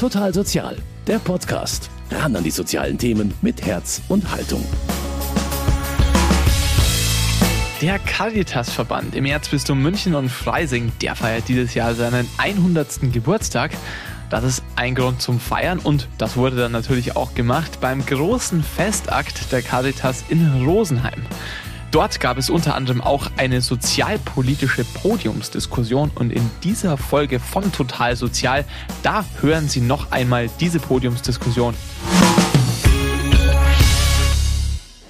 Total Sozial, der Podcast. Ran an die sozialen Themen mit Herz und Haltung. Der Caritas-Verband im Erzbistum München und Freising, der feiert dieses Jahr seinen 100. Geburtstag. Das ist ein Grund zum Feiern und das wurde dann natürlich auch gemacht beim großen Festakt der Caritas in Rosenheim. Dort gab es unter anderem auch eine sozialpolitische Podiumsdiskussion und in dieser Folge von Total Sozial, da hören Sie noch einmal diese Podiumsdiskussion.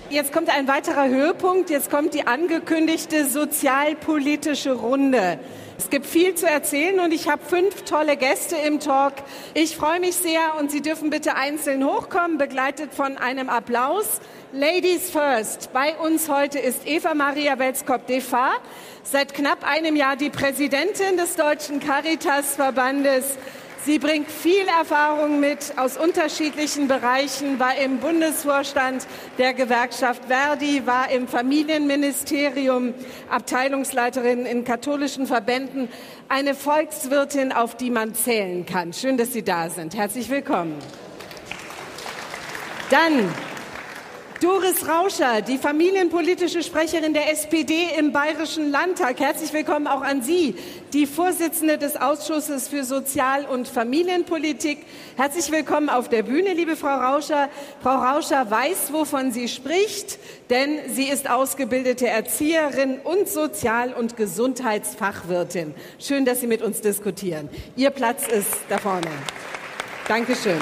Jetzt kommt ein weiterer Höhepunkt, jetzt kommt die angekündigte sozialpolitische Runde. Es gibt viel zu erzählen und ich habe fünf tolle Gäste im Talk. Ich freue mich sehr und Sie dürfen bitte einzeln hochkommen, begleitet von einem Applaus. Ladies first. Bei uns heute ist Eva Maria Welskop-Defa, seit knapp einem Jahr die Präsidentin des Deutschen Caritas-Verbandes. Sie bringt viel Erfahrung mit aus unterschiedlichen Bereichen, war im Bundesvorstand der Gewerkschaft Verdi, war im Familienministerium Abteilungsleiterin in katholischen Verbänden, eine Volkswirtin, auf die man zählen kann. Schön, dass Sie da sind. Herzlich willkommen. Dann Doris Rauscher, die familienpolitische Sprecherin der SPD im Bayerischen Landtag. Herzlich willkommen auch an Sie, die Vorsitzende des Ausschusses für Sozial- und Familienpolitik. Herzlich willkommen auf der Bühne, liebe Frau Rauscher. Frau Rauscher weiß, wovon sie spricht, denn sie ist ausgebildete Erzieherin und Sozial- und Gesundheitsfachwirtin. Schön, dass Sie mit uns diskutieren. Ihr Platz ist da vorne. Dankeschön.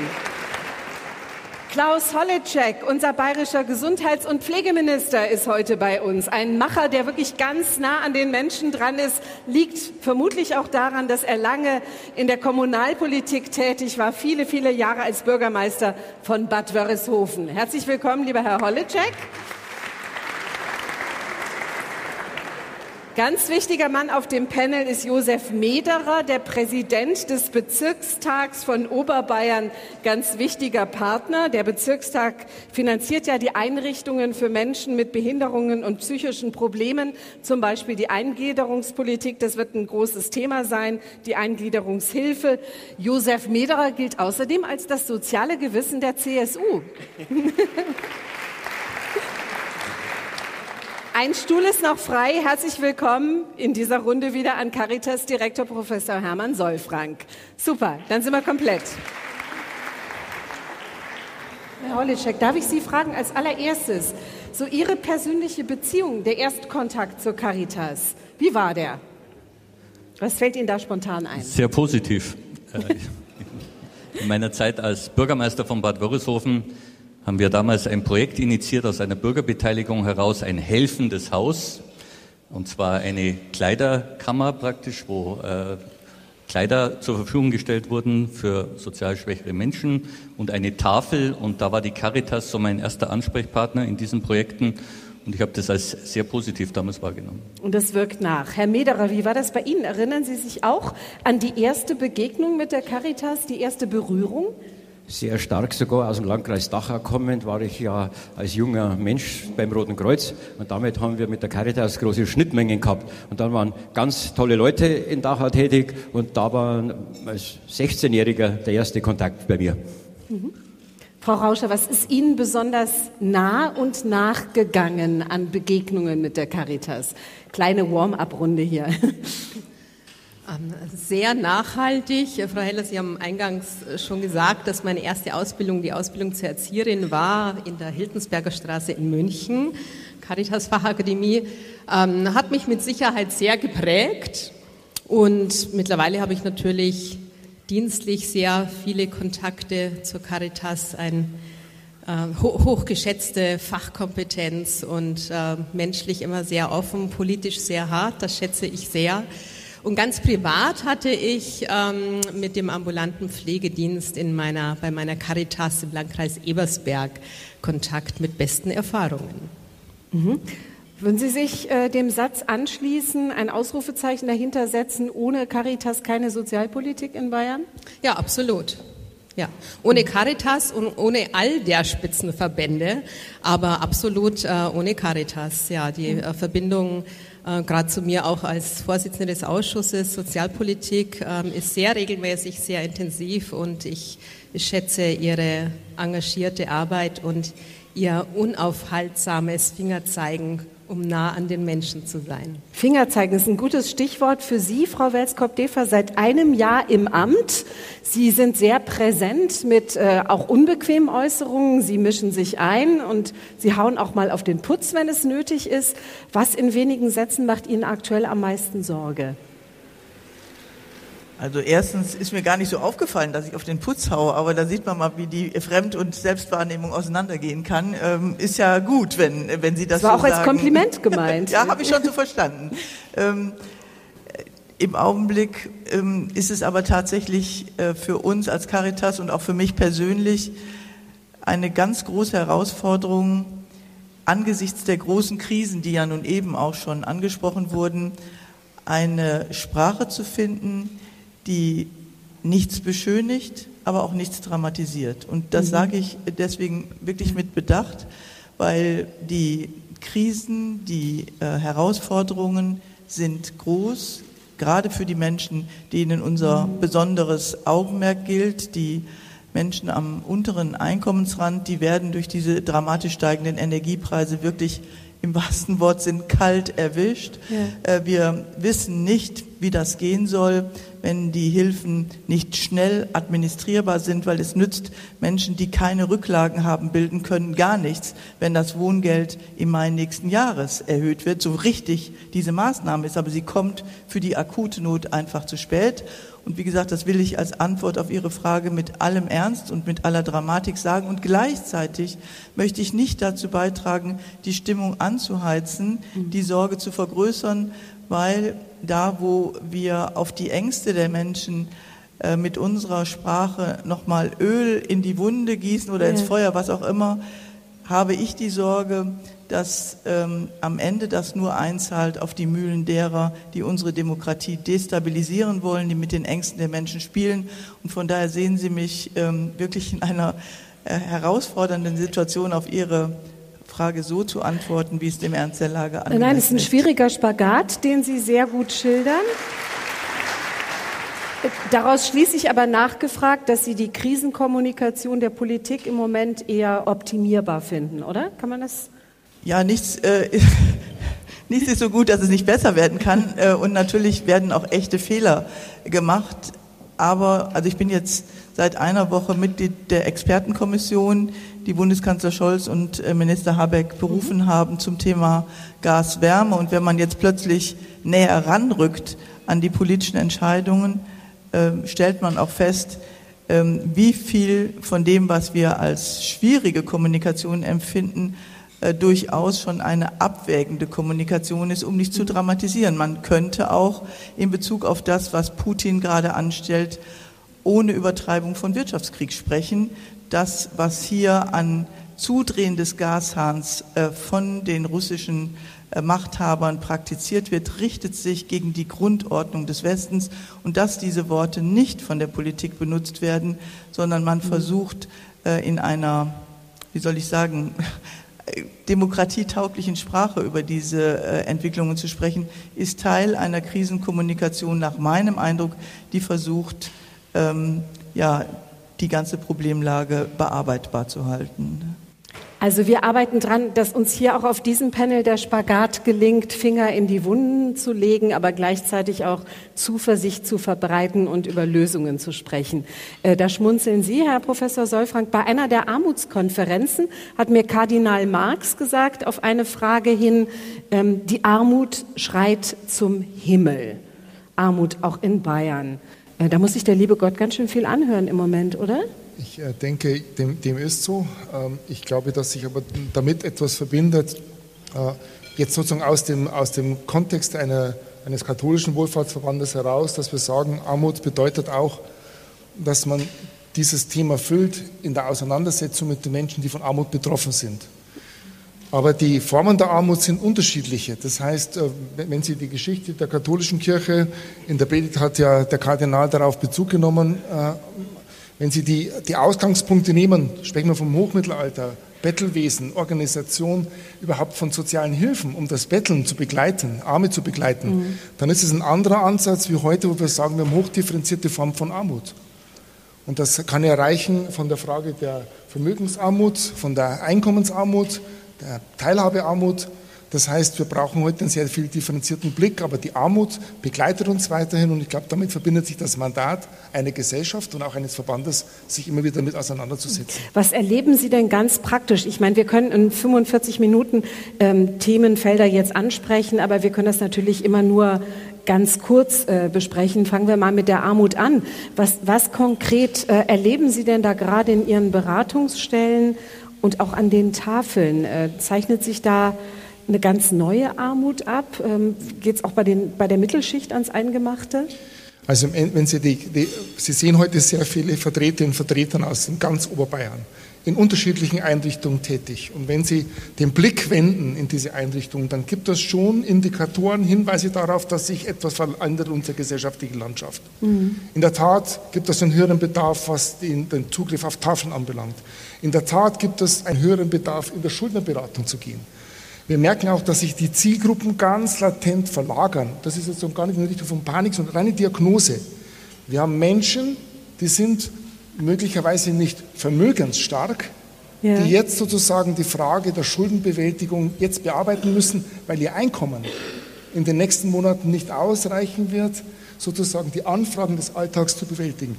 Klaus Holleczek, unser bayerischer Gesundheits- und Pflegeminister, ist heute bei uns. Ein Macher, der wirklich ganz nah an den Menschen dran ist, liegt vermutlich auch daran, dass er lange in der Kommunalpolitik tätig war, viele, viele Jahre als Bürgermeister von Bad Wörishofen. Herzlich willkommen, lieber Herr Holleczek. Ganz wichtiger Mann auf dem Panel ist Josef Mederer, der Präsident des Bezirkstags von Oberbayern. Ganz wichtiger Partner. Der Bezirkstag finanziert ja die Einrichtungen für Menschen mit Behinderungen und psychischen Problemen, zum Beispiel die Eingliederungspolitik. Das wird ein großes Thema sein, die Eingliederungshilfe. Josef Mederer gilt außerdem als das soziale Gewissen der CSU. Ein Stuhl ist noch frei. Herzlich willkommen in dieser Runde wieder an Caritas Direktor Professor Hermann Solfrank. Super, dann sind wir komplett. Herr Holitschek, darf ich Sie fragen als allererstes, so Ihre persönliche Beziehung, der Erstkontakt zur Caritas, wie war der? Was fällt Ihnen da spontan ein? Sehr positiv. Äh, in meiner Zeit als Bürgermeister von Bad Wörishofen haben wir damals ein Projekt initiiert aus einer Bürgerbeteiligung heraus, ein helfendes Haus. Und zwar eine Kleiderkammer praktisch, wo äh, Kleider zur Verfügung gestellt wurden für sozial schwächere Menschen und eine Tafel. Und da war die Caritas so mein erster Ansprechpartner in diesen Projekten. Und ich habe das als sehr positiv damals wahrgenommen. Und das wirkt nach. Herr Mederer, wie war das bei Ihnen? Erinnern Sie sich auch an die erste Begegnung mit der Caritas, die erste Berührung? Sehr stark sogar aus dem Landkreis Dachau kommend, war ich ja als junger Mensch beim Roten Kreuz und damit haben wir mit der Caritas große Schnittmengen gehabt. Und dann waren ganz tolle Leute in Dachau tätig und da war als 16-Jähriger der erste Kontakt bei mir. Mhm. Frau Rauscher, was ist Ihnen besonders nah und nachgegangen an Begegnungen mit der Caritas? Kleine Warm-up-Runde hier. Ähm, sehr nachhaltig. Frau Heller, Sie haben eingangs äh, schon gesagt, dass meine erste Ausbildung die Ausbildung zur Erzieherin war in der Hildensberger Straße in München. Caritas Fachakademie ähm, hat mich mit Sicherheit sehr geprägt und mittlerweile habe ich natürlich dienstlich sehr viele Kontakte zur Caritas, ein äh, hochgeschätzte Fachkompetenz und äh, menschlich immer sehr offen, politisch sehr hart, das schätze ich sehr. Und ganz privat hatte ich ähm, mit dem ambulanten Pflegedienst in meiner, bei meiner Caritas im Landkreis Ebersberg Kontakt mit besten Erfahrungen. Mhm. Würden Sie sich äh, dem Satz anschließen, ein Ausrufezeichen dahinter setzen, ohne Caritas keine Sozialpolitik in Bayern? Ja, absolut. Ja, ohne Caritas und ohne all der Spitzenverbände, aber absolut äh, ohne Caritas. Ja, die äh, Verbindung äh, gerade zu mir auch als Vorsitzende des Ausschusses Sozialpolitik, äh, ist sehr regelmäßig, sehr intensiv und ich schätze Ihre engagierte Arbeit und Ihr unaufhaltsames Fingerzeigen um nah an den Menschen zu sein. Fingerzeigen ist ein gutes Stichwort für Sie, Frau Welskop-Defer, seit einem Jahr im Amt. Sie sind sehr präsent mit äh, auch unbequemen Äußerungen. Sie mischen sich ein und Sie hauen auch mal auf den Putz, wenn es nötig ist. Was in wenigen Sätzen macht Ihnen aktuell am meisten Sorge? Also erstens ist mir gar nicht so aufgefallen, dass ich auf den Putz haue, aber da sieht man mal, wie die Fremd- und Selbstwahrnehmung auseinandergehen kann. Ähm, ist ja gut, wenn, wenn Sie das, das war so auch sagen. als Kompliment gemeint. ja, habe ich schon so verstanden. Ähm, Im Augenblick ähm, ist es aber tatsächlich äh, für uns als Caritas und auch für mich persönlich eine ganz große Herausforderung angesichts der großen Krisen, die ja nun eben auch schon angesprochen wurden, eine Sprache zu finden, die nichts beschönigt, aber auch nichts dramatisiert. Und das mhm. sage ich deswegen wirklich mit Bedacht, weil die Krisen, die äh, Herausforderungen sind groß, gerade für die Menschen, denen unser mhm. besonderes Augenmerk gilt, die Menschen am unteren Einkommensrand, die werden durch diese dramatisch steigenden Energiepreise wirklich im wahrsten Wortsinn kalt erwischt. Ja. Äh, wir wissen nicht, wie das gehen soll, wenn die Hilfen nicht schnell administrierbar sind, weil es nützt Menschen, die keine Rücklagen haben, bilden können, gar nichts, wenn das Wohngeld im Mai nächsten Jahres erhöht wird. So richtig diese Maßnahme ist, aber sie kommt für die akute Not einfach zu spät. Und wie gesagt, das will ich als Antwort auf Ihre Frage mit allem Ernst und mit aller Dramatik sagen. Und gleichzeitig möchte ich nicht dazu beitragen, die Stimmung anzuheizen, die Sorge zu vergrößern, weil da, wo wir auf die Ängste der Menschen äh, mit unserer Sprache nochmal Öl in die Wunde gießen oder ins Feuer, was auch immer, habe ich die Sorge, dass ähm, am Ende das nur einzahlt auf die Mühlen derer, die unsere Demokratie destabilisieren wollen, die mit den Ängsten der Menschen spielen. Und von daher sehen Sie mich ähm, wirklich in einer äh, herausfordernden Situation auf Ihre Frage so zu antworten, wie es dem Ernst der Lage angeht. Nein, es ist ein schwieriger Spagat, den Sie sehr gut schildern. Daraus schließe ich aber nachgefragt, dass Sie die Krisenkommunikation der Politik im Moment eher optimierbar finden, oder? Kann man das ja, nichts, äh, nichts ist so gut, dass es nicht besser werden kann. Äh, und natürlich werden auch echte Fehler gemacht. Aber, also ich bin jetzt seit einer Woche Mitglied der Expertenkommission, die Bundeskanzler Scholz und äh, Minister Habeck berufen mhm. haben zum Thema Gaswärme. Und wenn man jetzt plötzlich näher ranrückt an die politischen Entscheidungen, äh, stellt man auch fest, ähm, wie viel von dem, was wir als schwierige Kommunikation empfinden, äh, durchaus schon eine abwägende Kommunikation ist, um nicht zu dramatisieren. Man könnte auch in Bezug auf das, was Putin gerade anstellt, ohne Übertreibung von Wirtschaftskrieg sprechen. Das, was hier an Zudrehen des Gashahns äh, von den russischen äh, Machthabern praktiziert wird, richtet sich gegen die Grundordnung des Westens und dass diese Worte nicht von der Politik benutzt werden, sondern man versucht in einer, wie soll ich sagen, demokratietauglichen Sprache über diese äh, Entwicklungen zu sprechen, ist Teil einer Krisenkommunikation nach meinem Eindruck, die versucht, ähm, ja, die ganze Problemlage bearbeitbar zu halten. Also wir arbeiten dran, dass uns hier auch auf diesem Panel der Spagat gelingt, Finger in die Wunden zu legen, aber gleichzeitig auch Zuversicht zu verbreiten und über Lösungen zu sprechen. Äh, da schmunzeln Sie, Herr Professor Solfrank. Bei einer der Armutskonferenzen hat mir Kardinal Marx gesagt, auf eine Frage hin, ähm, die Armut schreit zum Himmel. Armut auch in Bayern. Äh, da muss sich der liebe Gott ganz schön viel anhören im Moment, oder? Ich äh, denke, dem, dem ist so. Ähm, ich glaube, dass sich aber damit etwas verbindet, äh, jetzt sozusagen aus dem, aus dem Kontext einer, eines katholischen Wohlfahrtsverbandes heraus, dass wir sagen, Armut bedeutet auch, dass man dieses Thema füllt in der Auseinandersetzung mit den Menschen, die von Armut betroffen sind. Aber die Formen der Armut sind unterschiedliche. Das heißt, äh, wenn Sie die Geschichte der katholischen Kirche, in der Predigt hat ja der Kardinal darauf Bezug genommen, wenn Sie die, die Ausgangspunkte nehmen, sprechen wir vom Hochmittelalter, Bettelwesen, Organisation überhaupt von sozialen Hilfen, um das Betteln zu begleiten, Arme zu begleiten, mhm. dann ist es ein anderer Ansatz wie heute, wo wir sagen, wir haben hochdifferenzierte Formen von Armut. Und das kann erreichen von der Frage der Vermögensarmut, von der Einkommensarmut, der Teilhabearmut das heißt, wir brauchen heute einen sehr viel differenzierten Blick, aber die Armut begleitet uns weiterhin und ich glaube, damit verbindet sich das Mandat einer Gesellschaft und auch eines Verbandes, sich immer wieder damit auseinanderzusetzen. Was erleben Sie denn ganz praktisch? Ich meine, wir können in 45 Minuten ähm, Themenfelder jetzt ansprechen, aber wir können das natürlich immer nur ganz kurz äh, besprechen. Fangen wir mal mit der Armut an. Was, was konkret äh, erleben Sie denn da gerade in Ihren Beratungsstellen und auch an den Tafeln? Äh, zeichnet sich da eine ganz neue Armut ab? Ähm, Geht es auch bei, den, bei der Mittelschicht ans Eingemachte? Also wenn Sie, die, die, Sie sehen heute sehr viele Vertreterinnen und Vertreter aus ganz Oberbayern in unterschiedlichen Einrichtungen tätig. Und wenn Sie den Blick wenden in diese Einrichtungen, dann gibt es schon Indikatoren, Hinweise darauf, dass sich etwas verändert in unserer gesellschaftlichen Landschaft. Mhm. In der Tat gibt es einen höheren Bedarf, was den, den Zugriff auf Tafeln anbelangt. In der Tat gibt es einen höheren Bedarf, in der Schuldnerberatung zu gehen. Wir merken auch, dass sich die Zielgruppen ganz latent verlagern. Das ist jetzt gar nicht in Richtung von Panik, sondern reine Diagnose. Wir haben Menschen, die sind möglicherweise nicht vermögensstark, ja. die jetzt sozusagen die Frage der Schuldenbewältigung jetzt bearbeiten müssen, weil ihr Einkommen in den nächsten Monaten nicht ausreichen wird, sozusagen die Anfragen des Alltags zu bewältigen.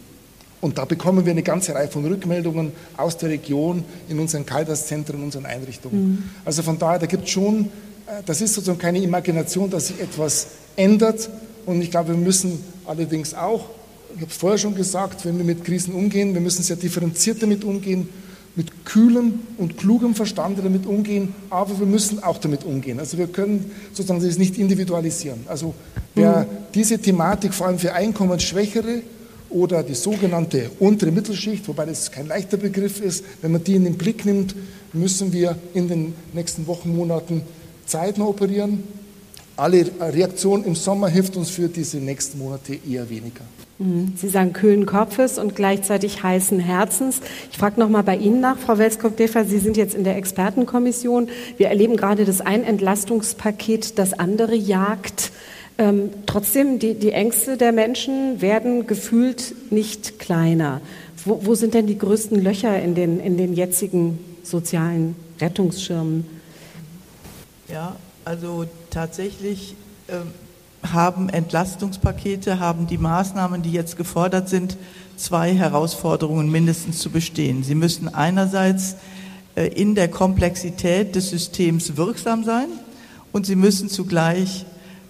Und da bekommen wir eine ganze Reihe von Rückmeldungen aus der Region in unseren Caritas-Zentren, in unseren Einrichtungen. Mhm. Also von daher, da gibt es schon, äh, das ist sozusagen keine Imagination, dass sich etwas ändert. Und ich glaube, wir müssen allerdings auch, ich habe es vorher schon gesagt, wenn wir mit Krisen umgehen, wir müssen sehr differenziert damit umgehen, mit kühlem und klugem Verstand damit umgehen, aber wir müssen auch damit umgehen. Also wir können sozusagen das nicht individualisieren. Also wer mhm. diese Thematik vor allem für Einkommensschwächere oder die sogenannte untere Mittelschicht, wobei das kein leichter Begriff ist. Wenn man die in den Blick nimmt, müssen wir in den nächsten Wochen, Monaten zeitnah operieren. Alle Reaktion im Sommer hilft uns für diese nächsten Monate eher weniger. Mhm. Sie sagen kühlen Kopfes und gleichzeitig heißen Herzens. Ich frage noch mal bei Ihnen nach, Frau Welskop-Defer. Sie sind jetzt in der Expertenkommission. Wir erleben gerade das ein Entlastungspaket, das andere jagt. Ähm, trotzdem, die, die, Ängste der Menschen werden gefühlt nicht kleiner. Wo, wo sind denn die größten Löcher in den, in den jetzigen sozialen Rettungsschirmen? Ja, also tatsächlich äh, haben Entlastungspakete, haben die Maßnahmen, die jetzt gefordert sind, zwei Herausforderungen mindestens zu bestehen. Sie müssen einerseits äh, in der Komplexität des Systems wirksam sein und sie müssen zugleich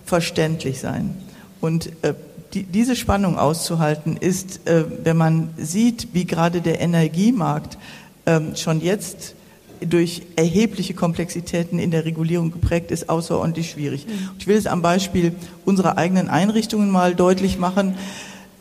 verständlich sein. Und äh, die, diese Spannung auszuhalten ist, äh, wenn man sieht, wie gerade der Energiemarkt äh, schon jetzt durch erhebliche Komplexitäten in der Regulierung geprägt ist, außerordentlich schwierig. Mhm. Ich will es am Beispiel unserer eigenen Einrichtungen mal deutlich machen.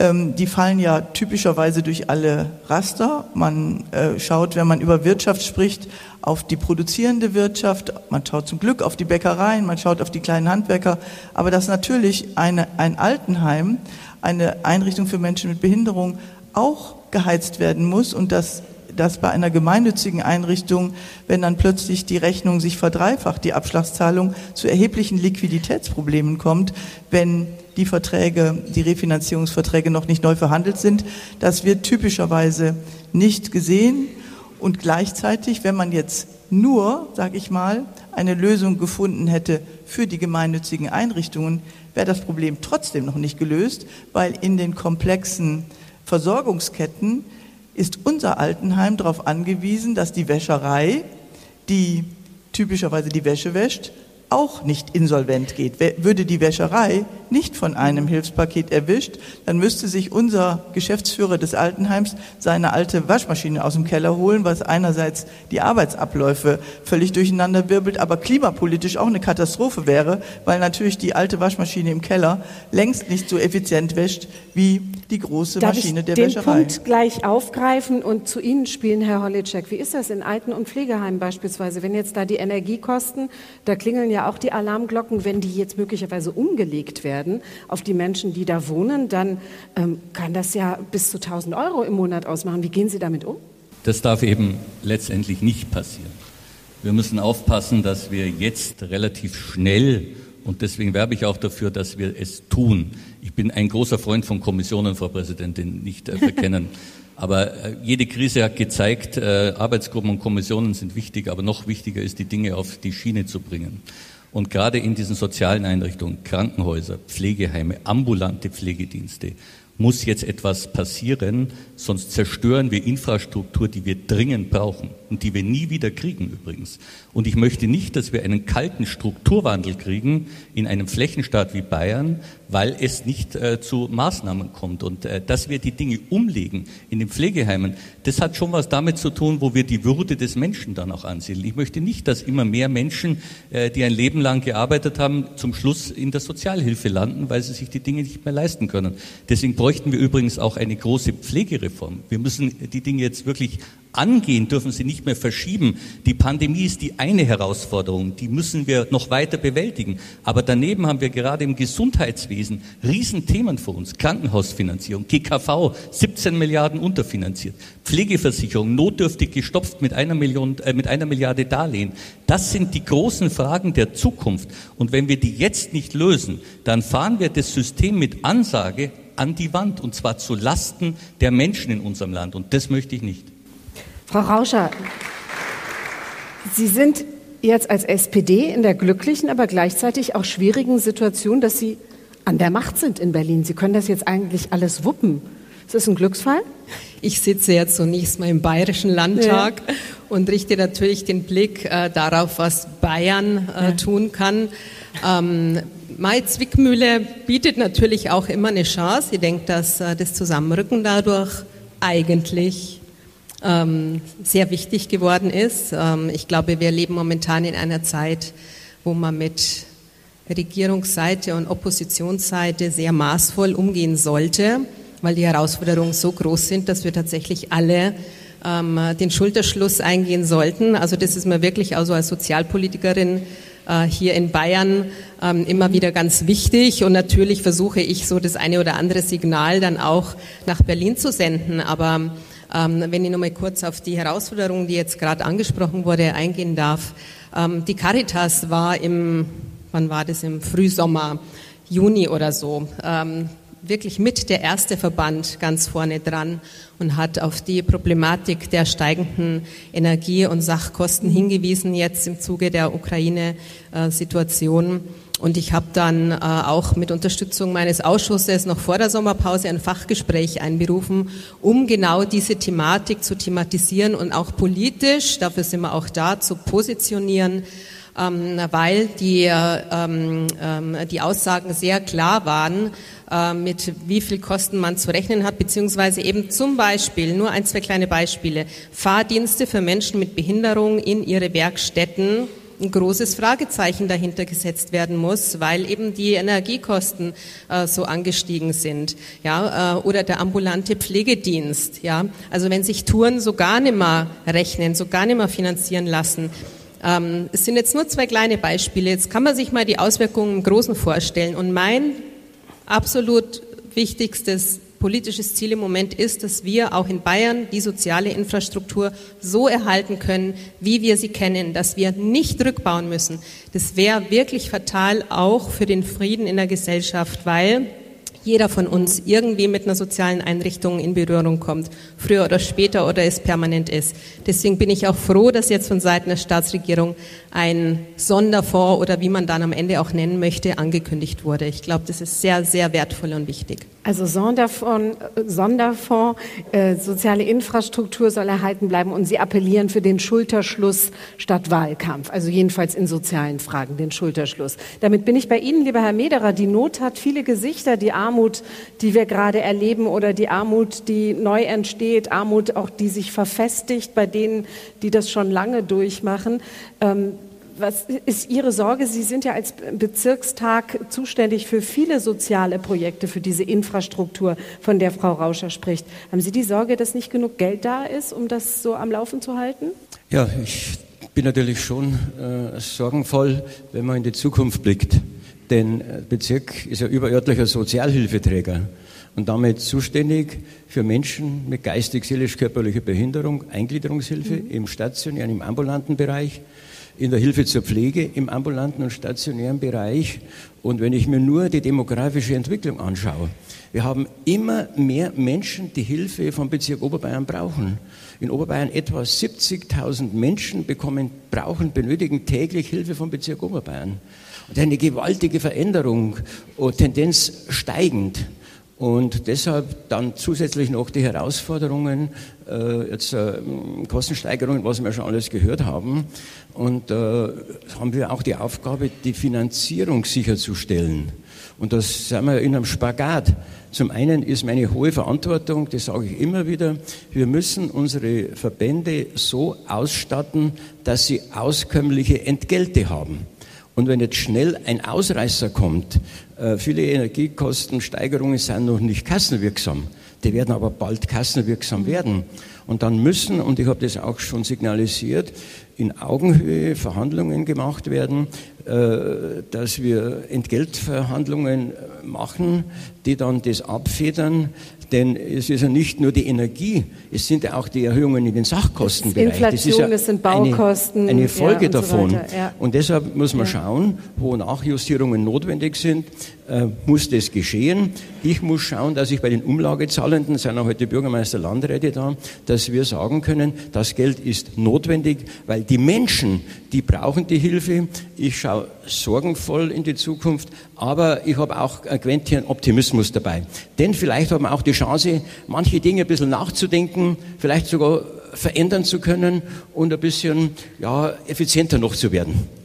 Ähm, die fallen ja typischerweise durch alle Raster. Man äh, schaut, wenn man über Wirtschaft spricht, auf die produzierende Wirtschaft, man schaut zum Glück auf die Bäckereien, man schaut auf die kleinen Handwerker, aber dass natürlich eine, ein Altenheim, eine Einrichtung für Menschen mit Behinderung auch geheizt werden muss und dass dass bei einer gemeinnützigen Einrichtung, wenn dann plötzlich die Rechnung sich verdreifacht, die Abschlagszahlung zu erheblichen Liquiditätsproblemen kommt, wenn die Verträge, die Refinanzierungsverträge noch nicht neu verhandelt sind. Das wird typischerweise nicht gesehen. Und gleichzeitig, wenn man jetzt nur, sage ich mal, eine Lösung gefunden hätte für die gemeinnützigen Einrichtungen, wäre das Problem trotzdem noch nicht gelöst, weil in den komplexen Versorgungsketten ist unser Altenheim darauf angewiesen, dass die Wäscherei, die typischerweise die Wäsche wäscht, auch nicht insolvent geht. Würde die Wäscherei nicht von einem Hilfspaket erwischt, dann müsste sich unser Geschäftsführer des Altenheims seine alte Waschmaschine aus dem Keller holen, was einerseits die Arbeitsabläufe völlig durcheinander wirbelt, aber klimapolitisch auch eine Katastrophe wäre, weil natürlich die alte Waschmaschine im Keller längst nicht so effizient wäscht wie die große Darf Maschine ich der den Wäscherei. Punkt gleich aufgreifen und zu Ihnen spielen, Herr Holitschek. Wie ist das in Alten- und Pflegeheimen beispielsweise? Wenn jetzt da die Energiekosten, da klingeln ja auch die Alarmglocken, wenn die jetzt möglicherweise umgelegt werden auf die Menschen, die da wohnen, dann ähm, kann das ja bis zu 1000 Euro im Monat ausmachen. Wie gehen Sie damit um? Das darf eben letztendlich nicht passieren. Wir müssen aufpassen, dass wir jetzt relativ schnell und deswegen werbe ich auch dafür, dass wir es tun. Ich bin ein großer Freund von Kommissionen, Frau Präsidentin, nicht äh, verkennen. aber äh, jede Krise hat gezeigt, äh, Arbeitsgruppen und Kommissionen sind wichtig, aber noch wichtiger ist, die Dinge auf die Schiene zu bringen. Und gerade in diesen sozialen Einrichtungen, Krankenhäuser, Pflegeheime, ambulante Pflegedienste, muss jetzt etwas passieren, sonst zerstören wir Infrastruktur, die wir dringend brauchen und die wir nie wieder kriegen übrigens. Und ich möchte nicht, dass wir einen kalten Strukturwandel kriegen in einem Flächenstaat wie Bayern, weil es nicht äh, zu Maßnahmen kommt. Und äh, dass wir die Dinge umlegen in den Pflegeheimen, das hat schon was damit zu tun, wo wir die Würde des Menschen dann auch ansiedeln. Ich möchte nicht, dass immer mehr Menschen, äh, die ein Leben lang gearbeitet haben, zum Schluss in der Sozialhilfe landen, weil sie sich die Dinge nicht mehr leisten können. Deswegen bräuchten wir übrigens auch eine große Pflegereform. Wir müssen die Dinge jetzt wirklich angehen, dürfen sie nicht mehr verschieben. Die Pandemie ist die eine Herausforderung, die müssen wir noch weiter bewältigen. Aber daneben haben wir gerade im Gesundheitswesen Riesenthemen vor uns. Krankenhausfinanzierung, GKV, 17 Milliarden unterfinanziert. Pflegeversicherung, notdürftig gestopft mit einer, Million, äh, mit einer Milliarde Darlehen. Das sind die großen Fragen der Zukunft. Und wenn wir die jetzt nicht lösen, dann fahren wir das System mit Ansage an die Wand und zwar zu Lasten der Menschen in unserem Land. Und das möchte ich nicht. Frau Rauscher, Sie sind jetzt als SPD in der glücklichen, aber gleichzeitig auch schwierigen Situation, dass Sie an der Macht sind in Berlin. Sie können das jetzt eigentlich alles wuppen. Ist das ein Glücksfall? Ich sitze jetzt zunächst mal im Bayerischen Landtag ja. und richte natürlich den Blick äh, darauf, was Bayern äh, ja. tun kann. Ähm, Mai Zwickmühle bietet natürlich auch immer eine Chance. Ich denke, dass äh, das Zusammenrücken dadurch eigentlich ähm, sehr wichtig geworden ist. Ähm, ich glaube, wir leben momentan in einer Zeit, wo man mit Regierungsseite und Oppositionsseite sehr maßvoll umgehen sollte, weil die Herausforderungen so groß sind, dass wir tatsächlich alle ähm, den Schulterschluss eingehen sollten. Also das ist mir wirklich also als Sozialpolitikerin hier in Bayern ähm, immer wieder ganz wichtig. Und natürlich versuche ich so das eine oder andere Signal dann auch nach Berlin zu senden. Aber ähm, wenn ich nochmal kurz auf die Herausforderung, die jetzt gerade angesprochen wurde, eingehen darf. Ähm, die Caritas war im, wann war das, im Frühsommer, Juni oder so, wirklich mit der erste Verband ganz vorne dran und hat auf die Problematik der steigenden Energie- und Sachkosten hingewiesen, jetzt im Zuge der Ukraine-Situation. Und ich habe dann äh, auch mit Unterstützung meines Ausschusses noch vor der Sommerpause ein Fachgespräch einberufen, um genau diese Thematik zu thematisieren und auch politisch, dafür sind wir auch da, zu positionieren, ähm, weil die, ähm, ähm, die Aussagen sehr klar waren, äh, mit wie viel Kosten man zu rechnen hat, beziehungsweise eben zum Beispiel, nur ein, zwei kleine Beispiele, Fahrdienste für Menschen mit Behinderung in ihre Werkstätten ein großes Fragezeichen dahinter gesetzt werden muss, weil eben die Energiekosten äh, so angestiegen sind, ja, äh, oder der ambulante Pflegedienst, ja. Also wenn sich Touren so gar nicht mehr rechnen, so gar nicht mehr finanzieren lassen, ähm, es sind jetzt nur zwei kleine Beispiele. Jetzt kann man sich mal die Auswirkungen im Großen vorstellen. Und mein absolut wichtigstes politisches Ziel im Moment ist, dass wir auch in Bayern die soziale Infrastruktur so erhalten können, wie wir sie kennen, dass wir nicht rückbauen müssen. Das wäre wirklich fatal auch für den Frieden in der Gesellschaft, weil jeder von uns irgendwie mit einer sozialen Einrichtung in Berührung kommt, früher oder später oder es permanent ist. Deswegen bin ich auch froh, dass jetzt von Seiten der Staatsregierung ein Sonderfonds oder wie man dann am Ende auch nennen möchte, angekündigt wurde. Ich glaube, das ist sehr, sehr wertvoll und wichtig. Also Sonderfonds, Sonderfonds äh, soziale Infrastruktur soll erhalten bleiben und Sie appellieren für den Schulterschluss statt Wahlkampf, also jedenfalls in sozialen Fragen, den Schulterschluss. Damit bin ich bei Ihnen, lieber Herr Mederer. Die Not hat viele Gesichter, die Armut, die wir gerade erleben oder die Armut, die neu entsteht, Armut auch, die sich verfestigt bei denen, die das schon lange durchmachen. Ähm, was ist Ihre Sorge? Sie sind ja als Bezirkstag zuständig für viele soziale Projekte, für diese Infrastruktur, von der Frau Rauscher spricht. Haben Sie die Sorge, dass nicht genug Geld da ist, um das so am Laufen zu halten? Ja, ich bin natürlich schon äh, sorgenvoll, wenn man in die Zukunft blickt. Denn äh, Bezirk ist ja überörtlicher Sozialhilfeträger. und damit zuständig für Menschen mit geistig-seelisch-körperlicher Behinderung, Eingliederungshilfe mhm. im stationären, im ambulanten Bereich, in der Hilfe zur Pflege im ambulanten und stationären Bereich. Und wenn ich mir nur die demografische Entwicklung anschaue, wir haben immer mehr Menschen, die Hilfe vom Bezirk Oberbayern brauchen. In Oberbayern etwa 70.000 Menschen bekommen, brauchen, benötigen täglich Hilfe vom Bezirk Oberbayern. Und eine gewaltige Veränderung, oh, Tendenz steigend. Und deshalb dann zusätzlich noch die Herausforderungen, äh, jetzt äh, Kostensteigerungen, was wir schon alles gehört haben. Und äh, haben wir auch die Aufgabe, die Finanzierung sicherzustellen. Und das sind wir in einem Spagat. Zum einen ist meine hohe Verantwortung, das sage ich immer wieder, wir müssen unsere Verbände so ausstatten, dass sie auskömmliche Entgelte haben. Und wenn jetzt schnell ein Ausreißer kommt, äh, viele Energiekostensteigerungen sind noch nicht kassenwirksam, die werden aber bald kassenwirksam werden. Und dann müssen, und ich habe das auch schon signalisiert, in Augenhöhe Verhandlungen gemacht werden, äh, dass wir Entgeltverhandlungen machen, die dann das abfedern, denn es ist ja nicht nur die Energie, es sind ja auch die Erhöhungen in den Sachkostenbereich. Inflation, das ja es sind Baukosten. Eine, eine Folge ja, und davon. So ja. Und deshalb muss man schauen, wo Nachjustierungen notwendig sind, muss das geschehen. Ich muss schauen, dass ich bei den Umlagezahlenden, sind auch heute Bürgermeister Landräte da, dass wir sagen können, das Geld ist notwendig, weil die Menschen, die brauchen die Hilfe. Ich schaue sorgenvoll in die Zukunft, aber ich habe auch ein Quäntchen Optimismus dabei. Denn vielleicht haben wir auch die Chance, manche Dinge ein bisschen nachzudenken, vielleicht sogar verändern zu können und ein bisschen ja, effizienter noch zu werden.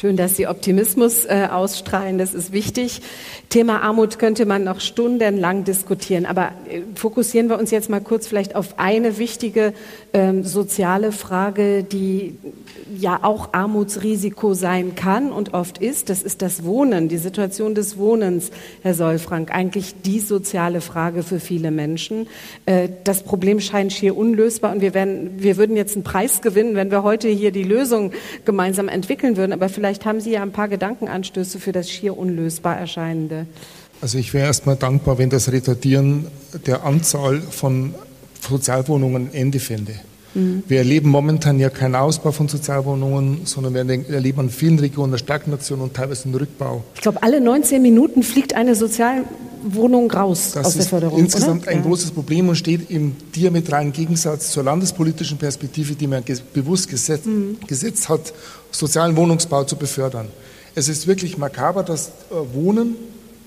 Schön, dass Sie Optimismus äh, ausstrahlen, das ist wichtig. Thema Armut könnte man noch stundenlang diskutieren, aber äh, fokussieren wir uns jetzt mal kurz vielleicht auf eine wichtige ähm, soziale Frage, die ja auch Armutsrisiko sein kann und oft ist. Das ist das Wohnen, die Situation des Wohnens, Herr Solfrank. Eigentlich die soziale Frage für viele Menschen. Äh, das Problem scheint schier unlösbar und wir, werden, wir würden jetzt einen Preis gewinnen, wenn wir heute hier die Lösung gemeinsam entwickeln würden. Aber vielleicht haben Sie ja ein paar Gedankenanstöße für das schier unlösbar erscheinende. Also ich wäre erstmal dankbar, wenn das Retardieren der Anzahl von Sozialwohnungen Ende fände. Mhm. Wir erleben momentan ja keinen Ausbau von Sozialwohnungen, sondern wir erleben an vielen Regionen eine Stagnation und teilweise einen Rückbau. Ich glaube, alle 19 Minuten fliegt eine Sozialwohnung raus das aus der Förderung. Das ist insgesamt oder? ein ja. großes Problem und steht im diametralen Gegensatz zur landespolitischen Perspektive, die man bewusst gesetzt, mhm. gesetzt hat, sozialen Wohnungsbau zu befördern. Es ist wirklich makaber, dass äh, Wohnen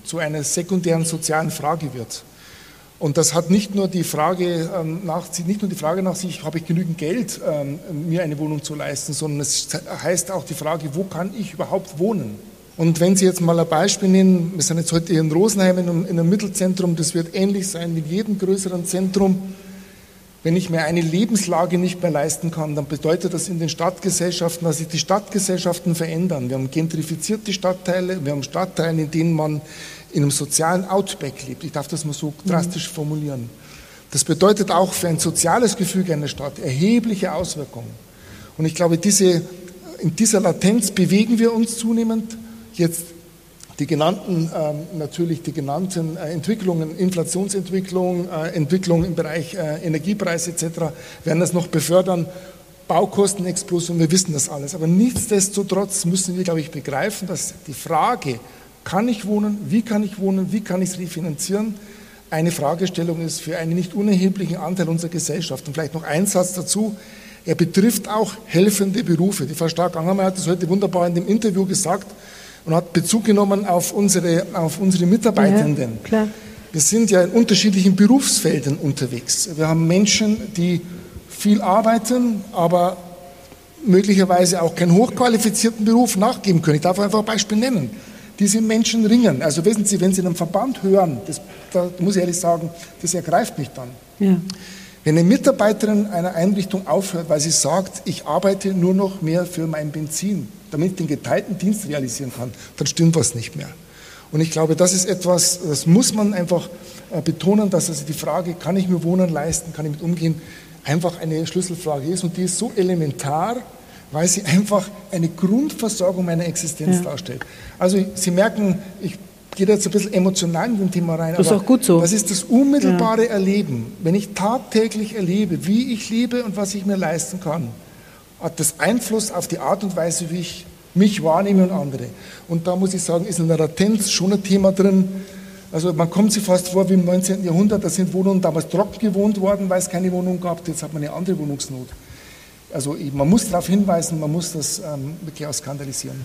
zu einer sekundären sozialen Frage wird. Und das hat nicht nur die Frage ähm, nach, nicht nur die Frage nach sich, habe ich genügend Geld, ähm, mir eine Wohnung zu leisten, sondern es heißt auch die Frage, wo kann ich überhaupt wohnen? Und wenn Sie jetzt mal ein Beispiel nehmen, wir sind jetzt heute hier in Rosenheim in einem, in einem Mittelzentrum, das wird ähnlich sein wie jedem größeren Zentrum. Wenn ich mir eine Lebenslage nicht mehr leisten kann, dann bedeutet das in den Stadtgesellschaften, dass sich die Stadtgesellschaften verändern. Wir haben gentrifizierte Stadtteile, wir haben Stadtteile, in denen man in einem sozialen Outback lebt. Ich darf das mal so drastisch formulieren. Das bedeutet auch für ein soziales Gefüge einer Stadt erhebliche Auswirkungen. Und ich glaube, diese, in dieser Latenz bewegen wir uns zunehmend. Jetzt die genannten, äh, natürlich die genannten äh, Entwicklungen, Inflationsentwicklung, äh, Entwicklung im Bereich äh, Energiepreise etc. werden das noch befördern. Baukostenexplosion, wir wissen das alles. Aber nichtsdestotrotz müssen wir, glaube ich, begreifen, dass die Frage, kann ich wohnen? Wie kann ich wohnen? Wie kann ich es refinanzieren? Eine Fragestellung ist für einen nicht unerheblichen Anteil unserer Gesellschaft. Und vielleicht noch ein Satz dazu. Er betrifft auch helfende Berufe. Die Frau Stark-Angermeier hat das heute wunderbar in dem Interview gesagt und hat Bezug genommen auf unsere, auf unsere Mitarbeitenden. Ja, Wir sind ja in unterschiedlichen Berufsfeldern unterwegs. Wir haben Menschen, die viel arbeiten, aber möglicherweise auch keinen hochqualifizierten Beruf nachgeben können. Ich darf einfach ein Beispiel nennen diese Menschen ringen. Also wissen Sie, wenn Sie einen Verband hören, das, da muss ich ehrlich sagen, das ergreift mich dann. Ja. Wenn eine Mitarbeiterin einer Einrichtung aufhört, weil sie sagt, ich arbeite nur noch mehr für mein Benzin, damit ich den geteilten Dienst realisieren kann, dann stimmt was nicht mehr. Und ich glaube, das ist etwas, das muss man einfach äh, betonen, dass also die Frage, kann ich mir Wohnen leisten, kann ich mit umgehen, einfach eine Schlüsselfrage ist und die ist so elementar, weil sie einfach eine Grundversorgung meiner Existenz ja. darstellt. Also Sie merken, ich gehe da jetzt ein bisschen emotional in dem Thema rein. Das ist auch gut so. Das ist das unmittelbare ja. Erleben. Wenn ich tagtäglich erlebe, wie ich lebe und was ich mir leisten kann, hat das Einfluss auf die Art und Weise, wie ich mich wahrnehme und andere. Und da muss ich sagen, ist in der Latenz schon ein Thema drin. Also man kommt sich fast vor wie im 19. Jahrhundert, da sind Wohnungen damals trocken gewohnt worden, weil es keine Wohnung gab, jetzt hat man eine andere Wohnungsnot. Also man muss darauf hinweisen, man muss das ähm, wirklich auch skandalisieren.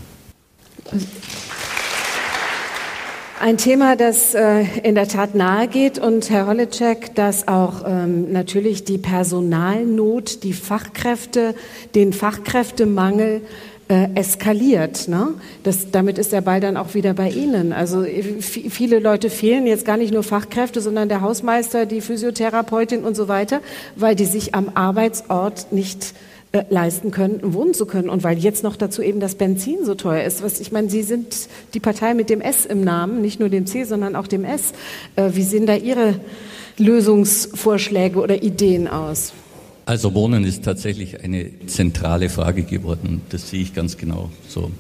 Ein Thema, das äh, in der Tat nahe geht und Herr Holleczek, dass auch ähm, natürlich die Personalnot, die Fachkräfte, den Fachkräftemangel äh, eskaliert. Ne? Das, damit ist der Ball dann auch wieder bei Ihnen. Also viele Leute fehlen jetzt gar nicht nur Fachkräfte, sondern der Hausmeister, die Physiotherapeutin und so weiter, weil die sich am Arbeitsort nicht äh, leisten können, wohnen zu können. Und weil jetzt noch dazu eben das Benzin so teuer ist. Was, ich meine, Sie sind die Partei mit dem S im Namen, nicht nur dem C, sondern auch dem S. Äh, wie sehen da Ihre Lösungsvorschläge oder Ideen aus? Also Wohnen ist tatsächlich eine zentrale Frage geworden. Das sehe ich ganz genau so.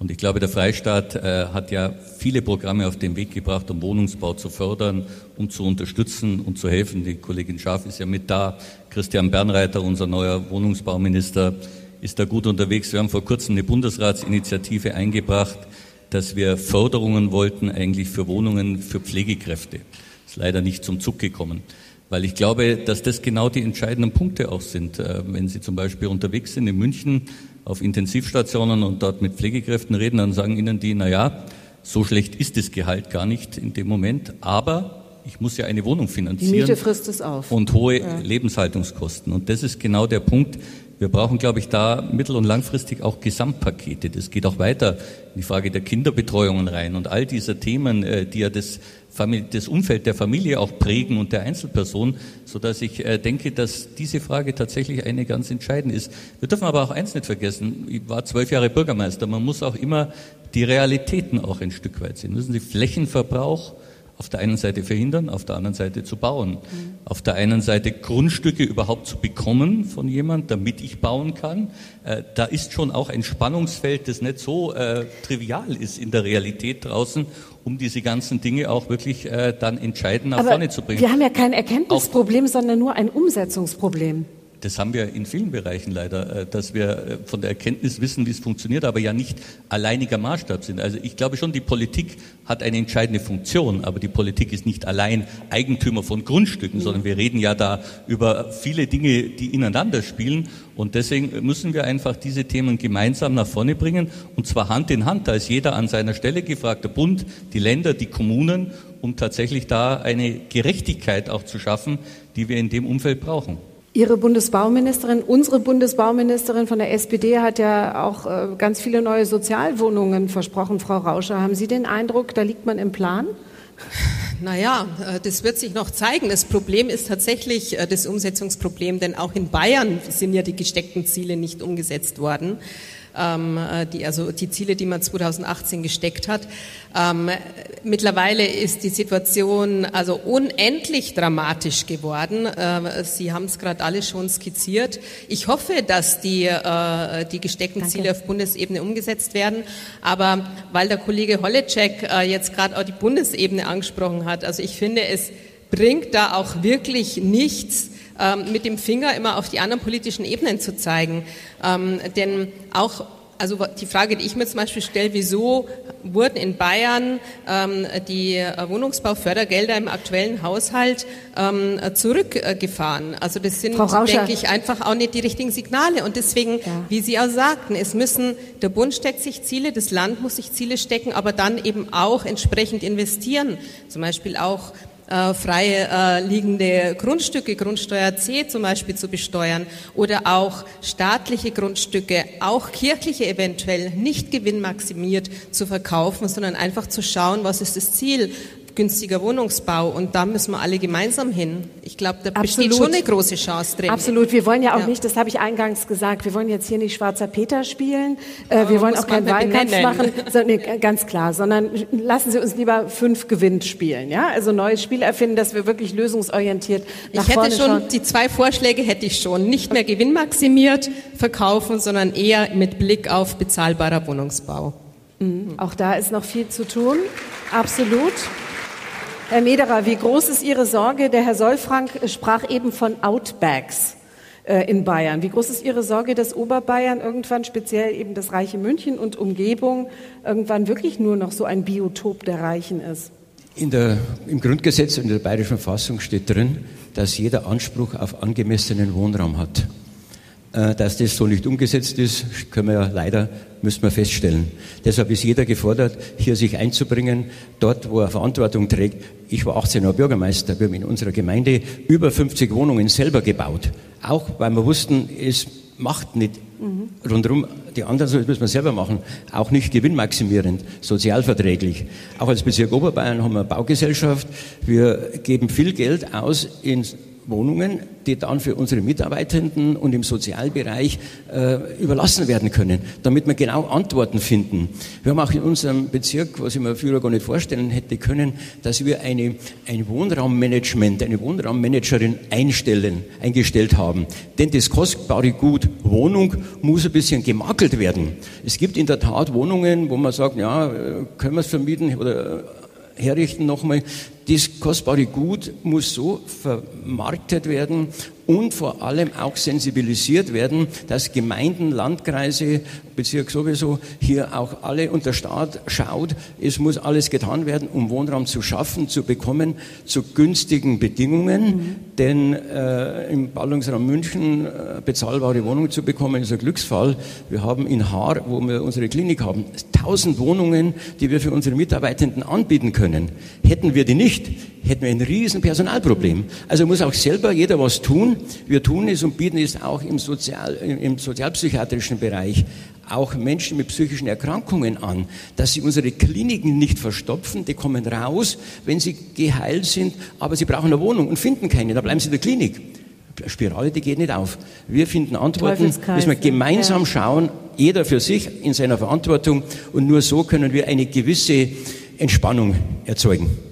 Und ich glaube, der Freistaat äh, hat ja viele Programme auf den Weg gebracht, um Wohnungsbau zu fördern, um zu unterstützen und zu helfen. Die Kollegin Schaaf ist ja mit da. Christian Bernreiter, unser neuer Wohnungsbauminister, ist da gut unterwegs. Wir haben vor kurzem eine Bundesratsinitiative eingebracht, dass wir Förderungen wollten eigentlich für Wohnungen für Pflegekräfte. Ist leider nicht zum Zug gekommen. Weil ich glaube, dass das genau die entscheidenden Punkte auch sind. Äh, wenn Sie zum Beispiel unterwegs sind in München, auf Intensivstationen und dort mit Pflegekräften reden, dann sagen ihnen die, na ja, so schlecht ist das Gehalt gar nicht in dem Moment, aber ich muss ja eine Wohnung finanzieren. Die Miete frisst es auf. Und hohe ja. Lebenshaltungskosten. Und das ist genau der Punkt. Wir brauchen, glaube ich, da mittel- und langfristig auch Gesamtpakete. Das geht auch weiter in die Frage der Kinderbetreuungen rein und all dieser Themen, äh, die ja das das Umfeld der Familie auch prägen und der Einzelperson, so dass ich äh, denke, dass diese Frage tatsächlich eine ganz entscheidende ist. Wir dürfen aber auch eins nicht vergessen. Ich war zwölf Jahre Bürgermeister. Man muss auch immer die Realitäten auch ein Stück weit sehen. Müssen Sie Flächenverbrauch auf der einen Seite verhindern, auf der anderen Seite zu bauen. Mhm. Auf der einen Seite Grundstücke überhaupt zu bekommen von jemand, damit ich bauen kann. Äh, da ist schon auch ein Spannungsfeld, das nicht so äh, trivial ist in der Realität draußen, um diese ganzen Dinge auch wirklich äh, dann entscheidend nach Aber vorne zu bringen. Wir haben ja kein Erkenntnisproblem, auch sondern nur ein Umsetzungsproblem. Das haben wir in vielen Bereichen leider, äh, dass wir äh, von der Erkenntnis wissen, wie es funktioniert, aber ja nicht alleiniger Maßstab sind. Also ich glaube schon, die Politik hat eine entscheidende Funktion, aber die Politik ist nicht allein Eigentümer von Grundstücken, sondern wir reden ja da über viele Dinge, die ineinander spielen. Und deswegen müssen wir einfach diese Themen gemeinsam nach vorne bringen, und zwar Hand in Hand. Da ist jeder an seiner Stelle gefragt, der Bund, die Länder, die Kommunen, um tatsächlich da eine Gerechtigkeit auch zu schaffen, die wir in dem Umfeld brauchen. Ihre Bundesbauministerin, unsere Bundesbauministerin von der SPD hat ja auch äh, ganz viele neue Sozialwohnungen versprochen, Frau Rauscher. Haben Sie den Eindruck, da liegt man im Plan? Naja, äh, das wird sich noch zeigen. Das Problem ist tatsächlich äh, das Umsetzungsproblem, denn auch in Bayern sind ja die gesteckten Ziele nicht umgesetzt worden die, also die Ziele, die man 2018 gesteckt hat. Ähm, mittlerweile ist die Situation also unendlich dramatisch geworden. Äh, Sie haben es gerade alle schon skizziert. Ich hoffe, dass die, äh, die gesteckten Danke. Ziele auf Bundesebene umgesetzt werden. Aber weil der Kollege Holleczek äh, jetzt gerade auch die Bundesebene angesprochen hat, also ich finde, es bringt da auch wirklich nichts, ähm, mit dem Finger immer auf die anderen politischen Ebenen zu zeigen. Ähm, denn auch also die Frage, die ich mir zum Beispiel stelle, wieso wurden in Bayern ähm, die äh, Wohnungsbaufördergelder im aktuellen Haushalt ähm, zurückgefahren? Also das sind, denke ich, einfach auch nicht die richtigen Signale. Und deswegen, ja. wie Sie auch sagten, es müssen, der Bund steckt sich Ziele, das Land muss sich Ziele stecken, aber dann eben auch entsprechend investieren. Zum Beispiel auch äh, frei äh, liegende Grundstücke, Grundsteuer C zum Beispiel zu besteuern oder auch staatliche Grundstücke, auch kirchliche eventuell nicht gewinnmaximiert zu verkaufen, sondern einfach zu schauen, was ist das Ziel günstiger Wohnungsbau und da müssen wir alle gemeinsam hin. Ich glaube, da Absolut. besteht schon eine große Chance drin. Absolut. Wir wollen ja auch ja. nicht, das habe ich eingangs gesagt, wir wollen jetzt hier nicht Schwarzer Peter spielen. Äh, wir wollen auch keinen Wahlkampf machen, so, nee, ganz klar, sondern lassen Sie uns lieber fünf gewinnt spielen. Ja? Also neues Spiel erfinden, dass wir wirklich lösungsorientiert nach ich vorne hätte schon, die zwei Vorschläge hätte ich schon. Nicht mehr gewinnmaximiert verkaufen, sondern eher mit Blick auf bezahlbarer Wohnungsbau. Mhm. Auch da ist noch viel zu tun. Absolut. Herr Mederer, wie groß ist Ihre Sorge? Der Herr Solfrank sprach eben von Outbacks äh, in Bayern. Wie groß ist Ihre Sorge, dass Oberbayern irgendwann, speziell eben das reiche München und Umgebung, irgendwann wirklich nur noch so ein Biotop der Reichen ist? Der, Im Grundgesetz und in der Bayerischen Verfassung steht drin, dass jeder Anspruch auf angemessenen Wohnraum hat. Äh, dass das so nicht umgesetzt ist, können wir ja leider, müssen wir feststellen. Deshalb ist jeder gefordert, hier sich einzubringen, dort, wo er Verantwortung trägt. Ich war 18 Jahre Bürgermeister, wir haben in unserer Gemeinde über 50 Wohnungen selber gebaut. Auch weil wir wussten, es macht nicht mhm. rundherum die anderen, das müssen wir selber machen, auch nicht gewinnmaximierend, sozialverträglich. Auch als Bezirk Oberbayern haben wir eine Baugesellschaft. Wir geben viel Geld aus in Wohnungen, die dann für unsere Mitarbeitenden und im Sozialbereich äh, überlassen werden können, damit wir genau Antworten finden. Wir haben auch in unserem Bezirk, was ich mir früher gar nicht vorstellen hätte können, dass wir eine, ein Wohnraummanagement, eine Wohnraummanagerin einstellen, eingestellt haben. Denn das kostbare Gut Wohnung muss ein bisschen gemakelt werden. Es gibt in der Tat Wohnungen, wo man sagt, ja, äh, können wir es vermieten oder herrichten nochmal, das kostbare Gut muss so vermarktet werden und vor allem auch sensibilisiert werden, dass Gemeinden, Landkreise, Bezirk sowieso hier auch alle und der Staat schaut, es muss alles getan werden, um Wohnraum zu schaffen, zu bekommen, zu günstigen Bedingungen. Mhm. Denn äh, im Ballungsraum München äh, bezahlbare Wohnungen zu bekommen, ist ein Glücksfall. Wir haben in Haar, wo wir unsere Klinik haben, tausend Wohnungen, die wir für unsere Mitarbeitenden anbieten können. Hätten wir die nicht, hätten wir ein riesen Personalproblem. Also muss auch selber jeder was tun. Wir tun es und bieten es auch im, Sozial, im sozialpsychiatrischen Bereich auch Menschen mit psychischen Erkrankungen an, dass sie unsere Kliniken nicht verstopfen. Die kommen raus, wenn sie geheilt sind, aber sie brauchen eine Wohnung und finden keine. Da bleiben sie in der Klinik. Spirale, die geht nicht auf. Wir finden Antworten, müssen wir gemeinsam schauen, jeder für sich in seiner Verantwortung und nur so können wir eine gewisse Entspannung erzeugen.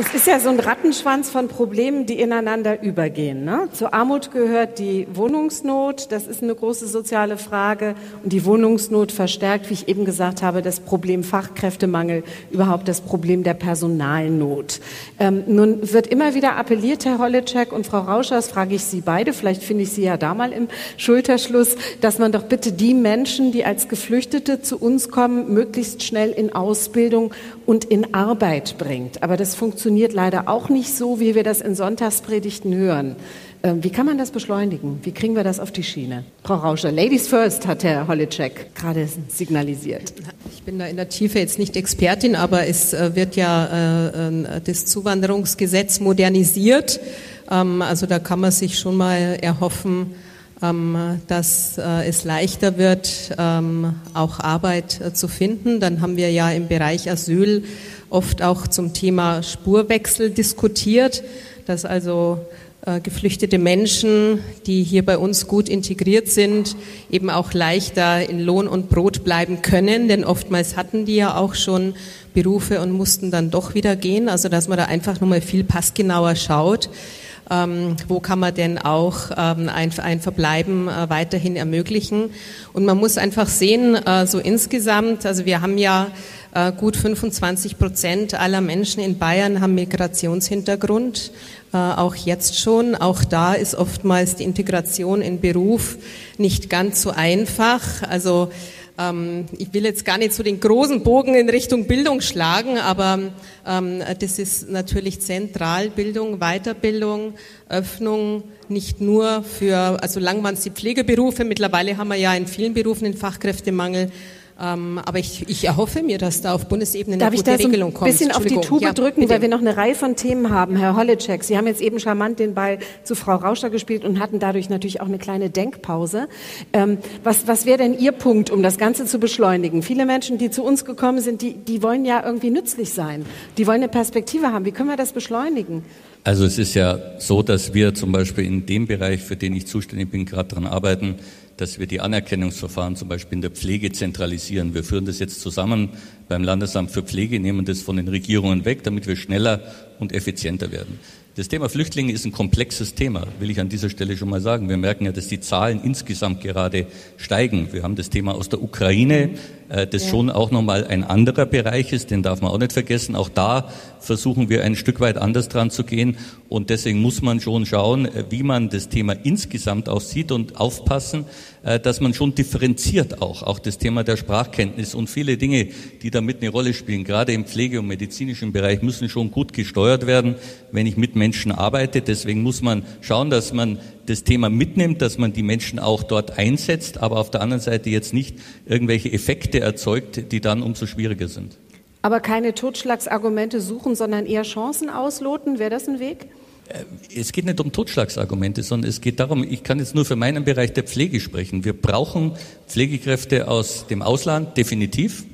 Es ist ja so ein Rattenschwanz von Problemen, die ineinander übergehen. Ne? Zur Armut gehört die Wohnungsnot, das ist eine große soziale Frage. Und die Wohnungsnot verstärkt, wie ich eben gesagt habe, das Problem Fachkräftemangel, überhaupt das Problem der Personalnot. Ähm, nun wird immer wieder appelliert, Herr Holleczek und Frau Rauschers, frage ich Sie beide, vielleicht finde ich Sie ja da mal im Schulterschluss, dass man doch bitte die Menschen, die als Geflüchtete zu uns kommen, möglichst schnell in Ausbildung und in Arbeit bringt. Aber das funktioniert leider auch nicht so, wie wir das in Sonntagspredigten hören. Ähm, wie kann man das beschleunigen? Wie kriegen wir das auf die Schiene? Frau Rauscher, Ladies first, hat Herr Holleczek gerade signalisiert. Ich bin da in der Tiefe jetzt nicht Expertin, aber es äh, wird ja äh, das Zuwanderungsgesetz modernisiert. Ähm, also da kann man sich schon mal erhoffen, dass äh, es leichter wird, ähm, auch Arbeit äh, zu finden. Dann haben wir ja im Bereich Asyl oft auch zum Thema Spurwechsel diskutiert, dass also äh, geflüchtete Menschen, die hier bei uns gut integriert sind, eben auch leichter in Lohn und Brot bleiben können, denn oftmals hatten die ja auch schon Berufe und mussten dann doch wieder gehen. Also dass man da einfach nochmal viel passgenauer schaut ähm, wo kann man denn auch ähm, ein, ein Verbleiben äh, weiterhin ermöglichen. Und man muss einfach sehen, äh, so insgesamt, also wir haben ja äh, gut 25 Prozent aller Menschen in Bayern haben Migrationshintergrund, äh, auch jetzt schon. Auch da ist oftmals die Integration in Beruf nicht ganz so einfach. Also ich will jetzt gar nicht so den großen Bogen in Richtung Bildung schlagen, aber ähm, das ist natürlich zentral. Bildung, Weiterbildung, Öffnung nicht nur für, also lang waren es die Pflegeberufe, mittlerweile haben wir ja in vielen Berufen den Fachkräftemangel, ähm, aber ich, ich erhoffe mir, dass da auf Bundesebene eine Darf gute ich da Regelung so ein bisschen auf die Tube ja, drücken, bitte. weil wir noch eine Reihe von Themen haben. Herr Holleczek, Sie haben jetzt eben charmant den Ball zu Frau Rauscher gespielt und hatten dadurch natürlich auch eine kleine Denkpause. Ähm, was was wäre denn Ihr Punkt, um das Ganze zu beschleunigen? Viele Menschen, die zu uns gekommen sind, die, die wollen ja irgendwie nützlich sein. Die wollen eine Perspektive haben. Wie können wir das beschleunigen? Also es ist ja so, dass wir zum Beispiel in dem Bereich, für den ich zuständig bin, gerade daran arbeiten, dass wir die Anerkennungsverfahren zum Beispiel in der Pflege zentralisieren. Wir führen das jetzt zusammen beim Landesamt für Pflege, nehmen das von den Regierungen weg, damit wir schneller und effizienter werden. Das Thema Flüchtlinge ist ein komplexes Thema, will ich an dieser Stelle schon mal sagen. Wir merken ja, dass die Zahlen insgesamt gerade steigen. Wir haben das Thema aus der Ukraine, äh, das ja. schon auch nochmal ein anderer Bereich ist, den darf man auch nicht vergessen. Auch da versuchen wir ein Stück weit anders dran zu gehen. Und deswegen muss man schon schauen, äh, wie man das Thema insgesamt auch sieht und aufpassen, dass man schon differenziert auch, auch das Thema der Sprachkenntnis und viele Dinge, die damit eine Rolle spielen, gerade im Pflege- und medizinischen Bereich, müssen schon gut gesteuert werden, wenn ich mit Menschen arbeite. Deswegen muss man schauen, dass man das Thema mitnimmt, dass man die Menschen auch dort einsetzt, aber auf der anderen Seite jetzt nicht irgendwelche Effekte erzeugt, die dann umso schwieriger sind. Aber keine Totschlagsargumente suchen, sondern eher Chancen ausloten, wäre das ein Weg? Äh, es geht nicht um Totschlagsargumente, sondern es geht darum, ich kann jetzt nur für meinen Bereich der Pflege sprechen. Wir brauchen Pflegekräfte aus dem Ausland, definitiv.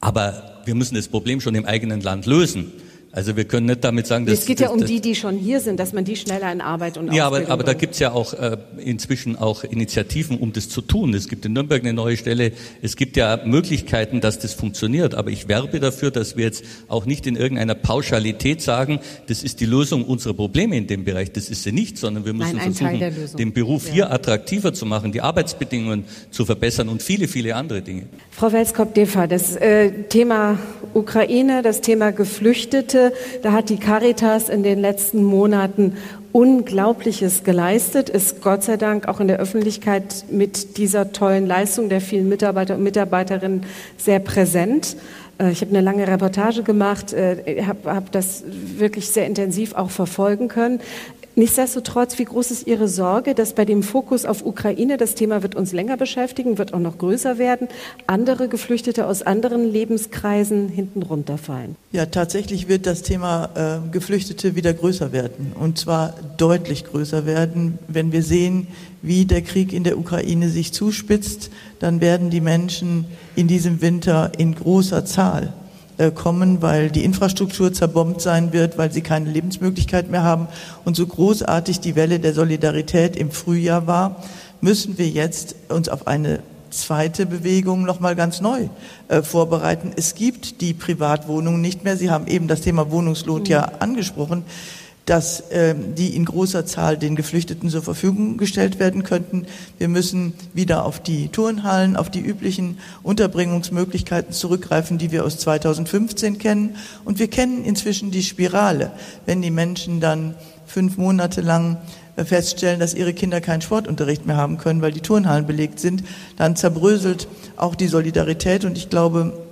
Aber wir müssen das Problem schon im eigenen Land lösen. Also wir können nicht damit sagen, dass... Es geht ja um die, die schon hier sind, dass man die schneller in Arbeit und Ja, aber, aber da gibt's ja auch äh, inzwischen auch Initiativen, um das zu tun. Es gibt in Nürnberg eine neue Stelle. Es gibt ja Möglichkeiten, dass das funktioniert. Aber ich werbe dafür, dass wir jetzt auch nicht in irgendeiner Pauschalität sagen, das ist die Lösung unserer Probleme in dem Bereich. Das ist sie nicht, sondern wir müssen Nein, versuchen, den Beruf ja. hier attraktiver zu machen, die Arbeitsbedingungen zu verbessern und viele, viele andere Dinge. Frau Welskop-Defa, das äh, Thema Ukraine, das Thema Geflüchtete, da hat die Caritas in den letzten Monaten Unglaubliches geleistet, ist Gott sei Dank auch in der Öffentlichkeit mit dieser tollen Leistung der vielen Mitarbeiter und Mitarbeiterinnen sehr präsent. Äh, ich habe eine lange Reportage gemacht, äh, habe hab das wirklich sehr intensiv auch verfolgen können. Nichtsdestotrotz, wie groß ist Ihre Sorge, dass bei dem Fokus auf Ukraine, das Thema wird uns länger beschäftigen, wird auch noch größer werden, andere Geflüchtete aus anderen Lebenskreisen hinten runterfallen? Ja, tatsächlich wird das Thema äh, Geflüchtete wieder größer werden. Und zwar deutlich größer werden. Wenn wir sehen, wie der Krieg in der Ukraine sich zuspitzt, dann werden die Menschen in diesem Winter in großer Zahl kommen, weil die Infrastruktur zerbombt sein wird, weil sie keine Lebensmöglichkeit mehr haben. Und so großartig die Welle der Solidarität im Frühjahr war, müssen wir jetzt uns auf eine zweite Bewegung noch mal ganz neu äh, vorbereiten. Es gibt die Privatwohnungen nicht mehr. Sie haben eben das Thema Wohnungslot mhm. ja angesprochen dass äh, die in großer Zahl den Geflüchteten zur Verfügung gestellt werden könnten. Wir müssen wieder auf die Turnhallen, auf die üblichen Unterbringungsmöglichkeiten zurückgreifen, die wir aus 2015 kennen. Und wir kennen inzwischen die Spirale. Wenn die Menschen dann fünf Monate lang äh, feststellen, dass ihre Kinder keinen Sportunterricht mehr haben können, weil die Turnhallen belegt sind, dann zerbröselt auch die Solidarität. Und ich glaube,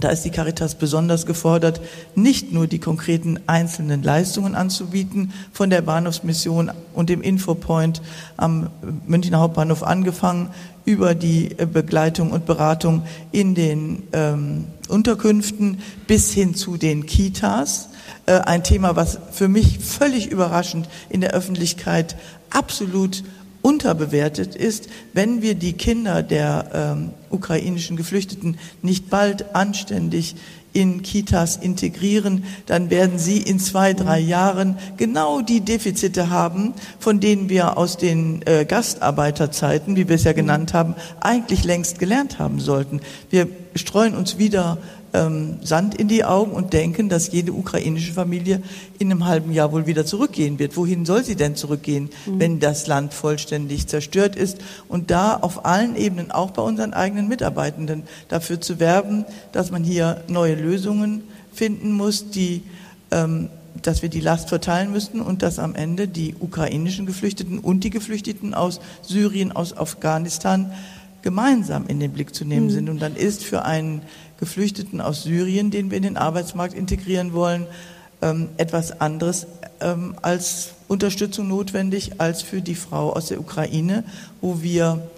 da ist die Caritas besonders gefordert, nicht nur die konkreten einzelnen Leistungen anzubieten, von der Bahnhofsmission und dem Infopoint am Münchner Hauptbahnhof angefangen, über die äh, Begleitung und Beratung in den ähm, Unterkünften bis hin zu den Kitas. Äh, ein Thema, was für mich völlig überraschend in der Öffentlichkeit absolut unterbewertet ist, wenn wir die Kinder der ähm, ukrainischen Geflüchteten nicht bald anständig in Kitas integrieren, dann werden sie in zwei, drei Jahren genau die Defizite haben, von denen wir aus den äh, Gastarbeiterzeiten, wie wir es ja genannt haben, eigentlich längst gelernt haben sollten. Wir streuen uns wieder ähm, Sand in die Augen und denken, dass jede ukrainische Familie in einem halben Jahr wohl wieder zurückgehen wird. Wohin soll sie denn zurückgehen, mhm. wenn das Land vollständig zerstört ist? Und da auf allen Ebenen, auch bei unseren eigenen Mitarbeitenden, dafür zu werben, dass man hier neue Lösungen finden muss, die ähm, dass wir die Last verteilen müssten und dass am Ende die ukrainischen Geflüchteten und die Geflüchteten aus Syrien, aus Afghanistan gemeinsam in den Blick zu nehmen mhm. sind. Und dann ist für einen Geflüchteten aus Syrien, den wir in den Arbeitsmarkt integrieren wollen, ähm, etwas anderes ähm, als Unterstützung notwendig als für die Frau aus der Ukraine, wo wir,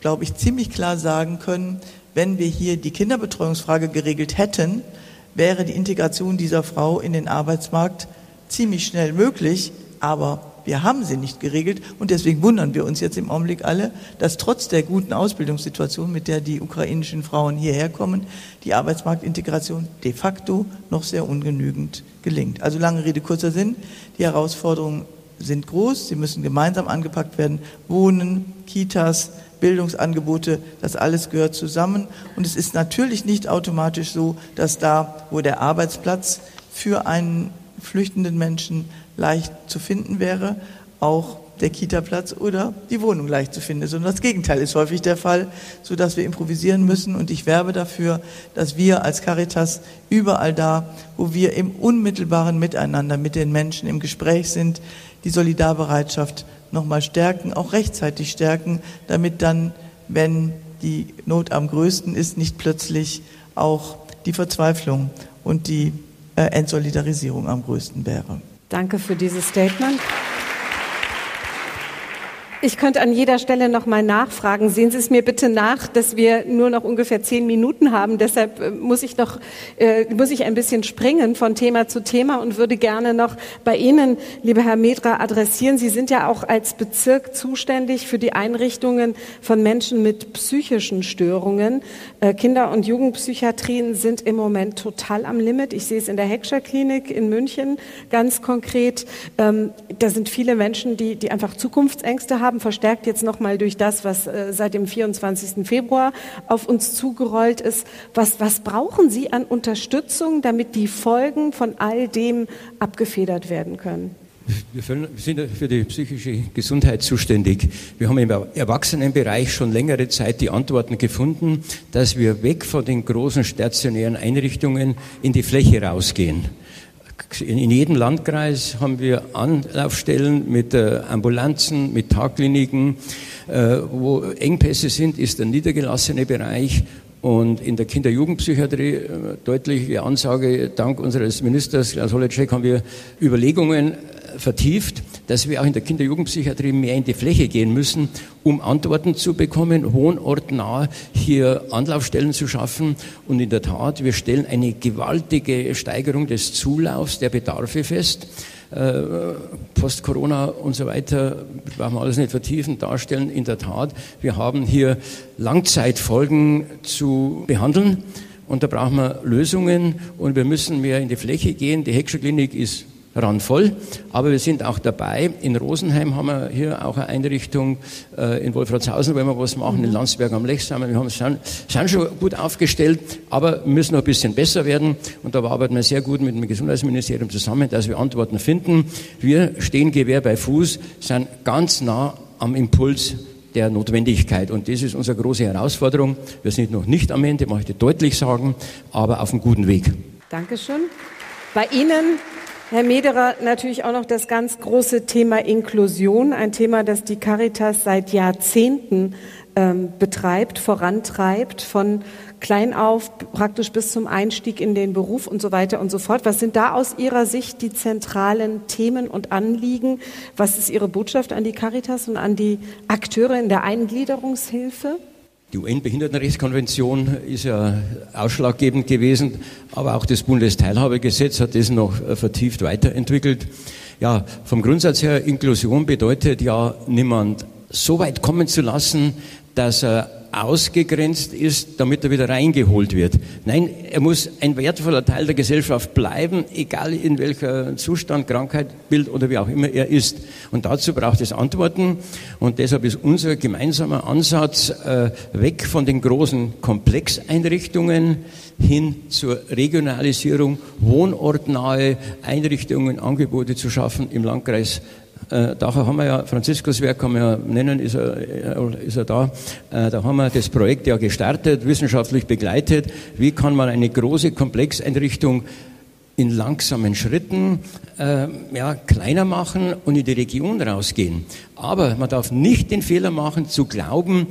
glaube ich, ziemlich klar sagen können, wenn wir hier die Kinderbetreuungsfrage geregelt hätten, wäre die Integration dieser Frau in den Arbeitsmarkt ziemlich schnell möglich, aber wir haben sie nicht geregelt und deswegen wundern wir uns jetzt im Augenblick alle, dass trotz der guten Ausbildungssituation, mit der die ukrainischen Frauen hierher kommen, die Arbeitsmarktintegration de facto noch sehr ungenügend gelingt. Also lange Rede, kurzer Sinn. Die Herausforderungen sind groß. Sie müssen gemeinsam angepackt werden. Wohnen, Kitas, Bildungsangebote, das alles gehört zusammen. Und es ist natürlich nicht automatisch so, dass da, wo der Arbeitsplatz für einen flüchtenden Menschen leicht zu finden wäre, auch der Kita-Platz oder die Wohnung leicht zu finden ist. Und das Gegenteil ist häufig der Fall, so dass wir improvisieren müssen. Und ich werbe dafür, dass wir als Caritas überall da, wo wir im unmittelbaren Miteinander mit den Menschen im Gespräch sind, die Solidarbereitschaft nochmal stärken, auch rechtzeitig stärken, damit dann, wenn die Not am größten ist, nicht plötzlich auch die Verzweiflung und die äh, Entsolidarisierung am größten wäre. Danke für dieses Statement. Ich könnte an jeder Stelle noch mal nachfragen. Sehen Sie es mir bitte nach, dass wir nur noch ungefähr zehn Minuten haben. Deshalb äh, muss ich noch äh, muss ich ein bisschen springen von Thema zu Thema und würde gerne noch bei Ihnen, lieber Herr Medra, adressieren. Sie sind ja auch als Bezirk zuständig für die Einrichtungen von Menschen mit psychischen Störungen. Äh, Kinder- und Jugendpsychiatrien sind im Moment total am Limit. Ich sehe es in der Heckscher Klinik in München ganz konkret. Ähm, da sind viele Menschen, die die einfach Zukunftsängste haben haben, verstärkt jetzt nochmal durch das, was äh, seit dem 24. Februar auf uns zugerollt ist. Was, was brauchen Sie an Unterstützung, damit die Folgen von all dem abgefedert werden können? Wir sind für die psychische Gesundheit zuständig. Wir haben im Erwachsenenbereich schon längere Zeit die Antworten gefunden, dass wir weg von den großen stationären Einrichtungen in die Fläche rausgehen. In jedem Landkreis haben wir Anlaufstellen mit äh, Ambulanzen, mit Tagkliniken. Äh, wo Engpässe sind, ist der niedergelassene Bereich. Und in der Kinder-Jugendpsychiatrie, äh, deutliche Ansage, dank unseres Ministers Klaus Holleczek, haben wir Überlegungen vertieft, dass wir auch in der Kinder-Jugendpsychiatrie mehr in die Fläche gehen müssen, um Antworten zu bekommen, wohnortnah hier Anlaufstellen zu schaffen. Und in der Tat, wir stellen eine gewaltige Steigerung des Zulaufs der Bedarfe fest. Äh, Post-Corona und so weiter, brauchen wir alles nicht vertiefen, darstellen. In der Tat, wir haben hier Langzeitfolgen zu behandeln. Und da brauchen wir Lösungen und wir müssen mehr in die Fläche gehen. Die Heckscher Klinik ist randvoll. Aber wir sind auch dabei. In Rosenheim haben wir hier auch eine Einrichtung, äh, in Wolfratshausen wollen wir was machen, in Landsberg am Lech sind wir, wir haben, sind, sind schon gut aufgestellt, aber müssen noch ein bisschen besser werden. Und da arbeiten wir sehr gut mit dem Gesundheitsministerium zusammen, dass wir Antworten finden. Wir stehen Gewehr bei Fuß, sind ganz nah am Impuls der Notwendigkeit. Und das ist unsere große Herausforderung. Wir sind noch nicht am Ende, möchte ich deutlich sagen, aber auf einem guten Weg. Dankeschön. Bei Ihnen Herr Mederer, natürlich auch noch das ganz große Thema Inklusion, ein Thema, das die Caritas seit Jahrzehnten ähm, betreibt, vorantreibt, von klein auf praktisch bis zum Einstieg in den Beruf und so weiter und so fort. Was sind da aus Ihrer Sicht die zentralen Themen und Anliegen? Was ist Ihre Botschaft an die Caritas und an die Akteure in der Eingliederungshilfe? Die UN-Behindertenrechtskonvention ist ja ausschlaggebend gewesen, aber auch das Bundesteilhabegesetz hat das noch äh, vertieft weiterentwickelt. Ja, vom Grundsatz her, Inklusion bedeutet ja, niemand so weit kommen zu lassen, dass er ausgegrenzt ist, damit er wieder reingeholt wird. Nein, er muss ein wertvoller Teil der Gesellschaft bleiben, egal in welcher Zustand, Krankheit, Bild oder wie auch immer er ist. Und dazu braucht es Antworten. Und deshalb ist unser gemeinsamer Ansatz äh, weg von den großen Komplexeinrichtungen hin zur Regionalisierung, wohnortnahe Einrichtungen, Angebote zu schaffen im Landkreis äh, Daher haben wir ja, Franziskuswerk kann man ja nennen, ist er, äh, ist er da. Äh, da haben wir das Projekt ja gestartet, wissenschaftlich begleitet. Wie kann man eine große Komplexeinrichtung in langsamen Schritten äh, ja, kleiner machen und in die Region rausgehen. Aber man darf nicht den Fehler machen, zu glauben,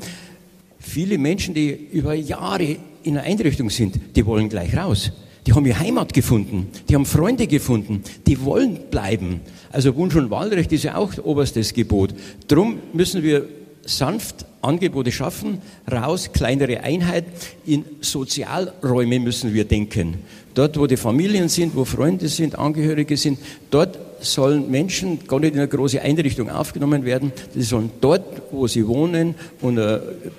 viele Menschen, die über Jahre in einer Einrichtung sind, die wollen gleich raus. Die haben ihre Heimat gefunden, die haben Freunde gefunden, die wollen bleiben. Also Wunsch und Wahlrecht ist ja auch oberstes Gebot. Drum müssen wir sanft Angebote schaffen, raus, kleinere Einheit. In Sozialräume müssen wir denken. Dort, wo die Familien sind, wo Freunde sind, Angehörige sind, dort sollen Menschen gar nicht in eine große Einrichtung aufgenommen werden. Sie sollen dort, wo sie wohnen und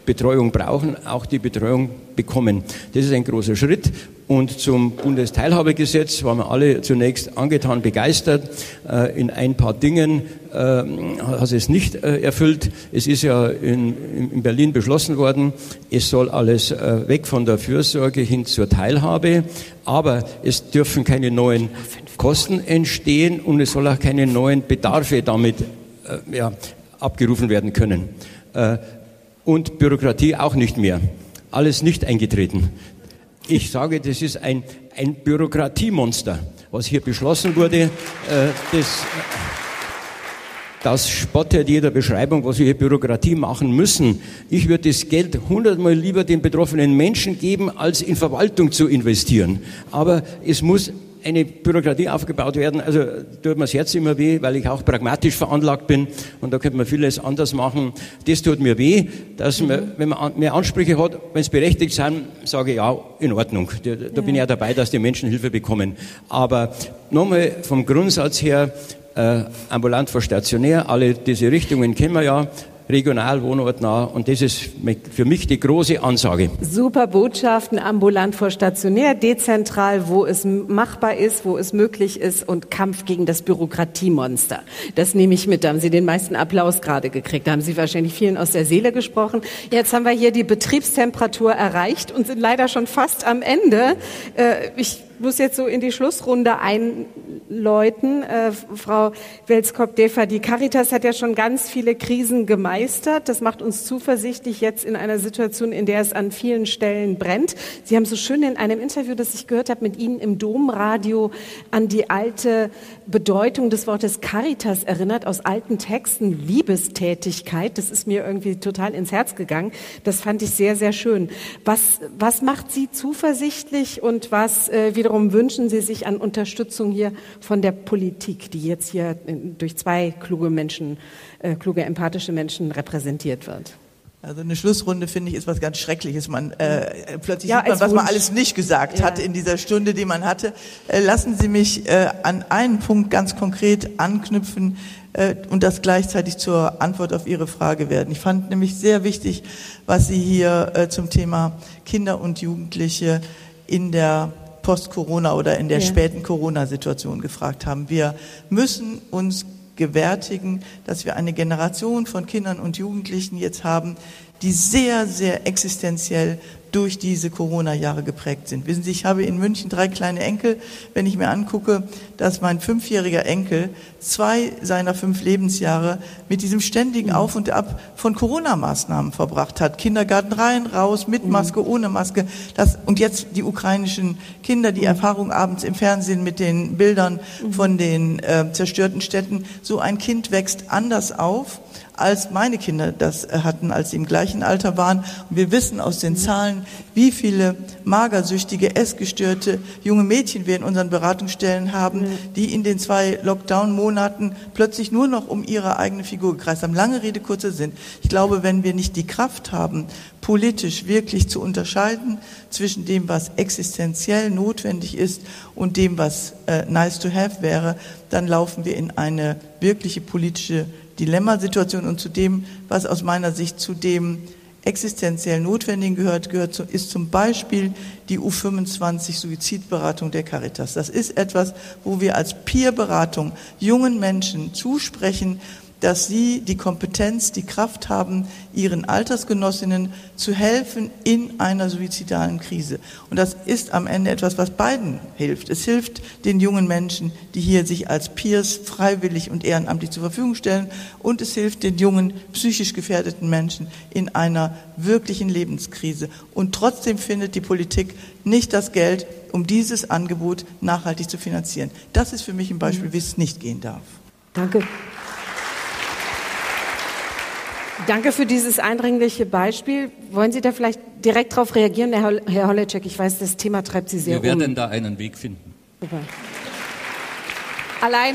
Betreuung brauchen, auch die Betreuung bekommen. Das ist ein großer Schritt und zum Bundesteilhabegesetz waren wir alle zunächst angetan, begeistert. Äh, in ein paar Dingen äh, hat es nicht äh, erfüllt. Es ist ja in, in Berlin beschlossen worden, es soll alles weg von der Fürsorge hin zur Teilhabe, aber es dürfen keine neuen Kosten entstehen und es soll auch keine neuen Bedarfe damit äh, ja, abgerufen werden können. Äh, und Bürokratie auch nicht mehr. Alles nicht eingetreten. Ich sage, das ist ein, ein Bürokratiemonster, was hier beschlossen wurde. Äh, das, das spottet jeder Beschreibung, was wir hier Bürokratie machen müssen. Ich würde das Geld hundertmal lieber den betroffenen Menschen geben, als in Verwaltung zu investieren. Aber es muss eine Bürokratie aufgebaut werden. Also tut mir das Herz immer weh, weil ich auch pragmatisch veranlagt bin und da könnte man vieles anders machen. Das tut mir weh, dass man, wenn man mehr Ansprüche hat, wenn es berechtigt sind, sage ich ja, in Ordnung. Da, da ja. bin ich ja dabei, dass die Menschen Hilfe bekommen. Aber nochmal vom Grundsatz her, äh, ambulant vor stationär, alle diese Richtungen kennen wir ja regional, wohnortnah. Und das ist für mich die große Ansage. Super Botschaften, ambulant vor stationär, dezentral, wo es machbar ist, wo es möglich ist und Kampf gegen das Bürokratiemonster. Das nehme ich mit. Da haben Sie den meisten Applaus gerade gekriegt. Da haben Sie wahrscheinlich vielen aus der Seele gesprochen. Jetzt haben wir hier die Betriebstemperatur erreicht und sind leider schon fast am Ende. Äh, ich muss jetzt so in die Schlussrunde einläuten. Äh, Frau Welskop-Defer, die Caritas hat ja schon ganz viele Krisen gemeistert. Das macht uns zuversichtlich jetzt in einer Situation, in der es an vielen Stellen brennt. Sie haben so schön in einem Interview, das ich gehört habe, mit Ihnen im Domradio an die alte Bedeutung des Wortes Caritas erinnert, aus alten Texten, Liebestätigkeit. Das ist mir irgendwie total ins Herz gegangen. Das fand ich sehr, sehr schön. Was, was macht Sie zuversichtlich und was äh, wiederum wünschen Sie sich an Unterstützung hier von der Politik, die jetzt hier durch zwei kluge Menschen, äh, kluge, empathische Menschen repräsentiert wird? Also eine Schlussrunde finde ich ist was ganz Schreckliches. Man äh, plötzlich ja, sieht man, was man alles nicht gesagt ja. hat in dieser Stunde, die man hatte. Äh, lassen Sie mich äh, an einen Punkt ganz konkret anknüpfen äh, und das gleichzeitig zur Antwort auf Ihre Frage werden. Ich fand nämlich sehr wichtig, was Sie hier äh, zum Thema Kinder und Jugendliche in der Post-Corona oder in der ja. späten Corona-Situation gefragt haben. Wir müssen uns gewärtigen, dass wir eine Generation von Kindern und Jugendlichen jetzt haben, die sehr, sehr existenziell durch diese Corona-Jahre geprägt sind. Wissen Sie, ich habe in München drei kleine Enkel. Wenn ich mir angucke, dass mein fünfjähriger Enkel zwei seiner fünf Lebensjahre mit diesem ständigen mhm. Auf und Ab von Corona-Maßnahmen verbracht hat. Kindergarten rein, raus, mit mhm. Maske, ohne Maske. Das, und jetzt die ukrainischen Kinder, die mhm. Erfahrung abends im Fernsehen mit den Bildern von den äh, zerstörten Städten. So ein Kind wächst anders auf als meine Kinder das äh, hatten, als sie im gleichen Alter waren. Und wir wissen aus den Zahlen, wie viele magersüchtige, essgestörte junge Mädchen wir in unseren Beratungsstellen haben, die in den zwei Lockdown-Monaten plötzlich nur noch um ihre eigene Figur gekreist haben. Lange Rede, kurzer Sinn. Ich glaube, wenn wir nicht die Kraft haben, politisch wirklich zu unterscheiden zwischen dem, was existenziell notwendig ist und dem, was äh, nice to have wäre, dann laufen wir in eine wirkliche politische Dilemmasituation und zu dem, was aus meiner Sicht zu dem existenziell Notwendigen gehört, gehört ist zum Beispiel die U25 Suizidberatung der Caritas. Das ist etwas, wo wir als Peerberatung jungen Menschen zusprechen, dass sie die Kompetenz, die Kraft haben, ihren Altersgenossinnen zu helfen in einer suizidalen Krise. Und das ist am Ende etwas, was beiden hilft. Es hilft den jungen Menschen, die hier sich als Peers freiwillig und ehrenamtlich zur Verfügung stellen. Und es hilft den jungen, psychisch gefährdeten Menschen in einer wirklichen Lebenskrise. Und trotzdem findet die Politik nicht das Geld, um dieses Angebot nachhaltig zu finanzieren. Das ist für mich ein Beispiel, wie es nicht gehen darf. Danke. Danke für dieses eindringliche Beispiel. Wollen Sie da vielleicht direkt darauf reagieren, Herr Holecek? Ich weiß, das Thema treibt Sie sehr Wir werden um. da einen Weg finden. Super. Allein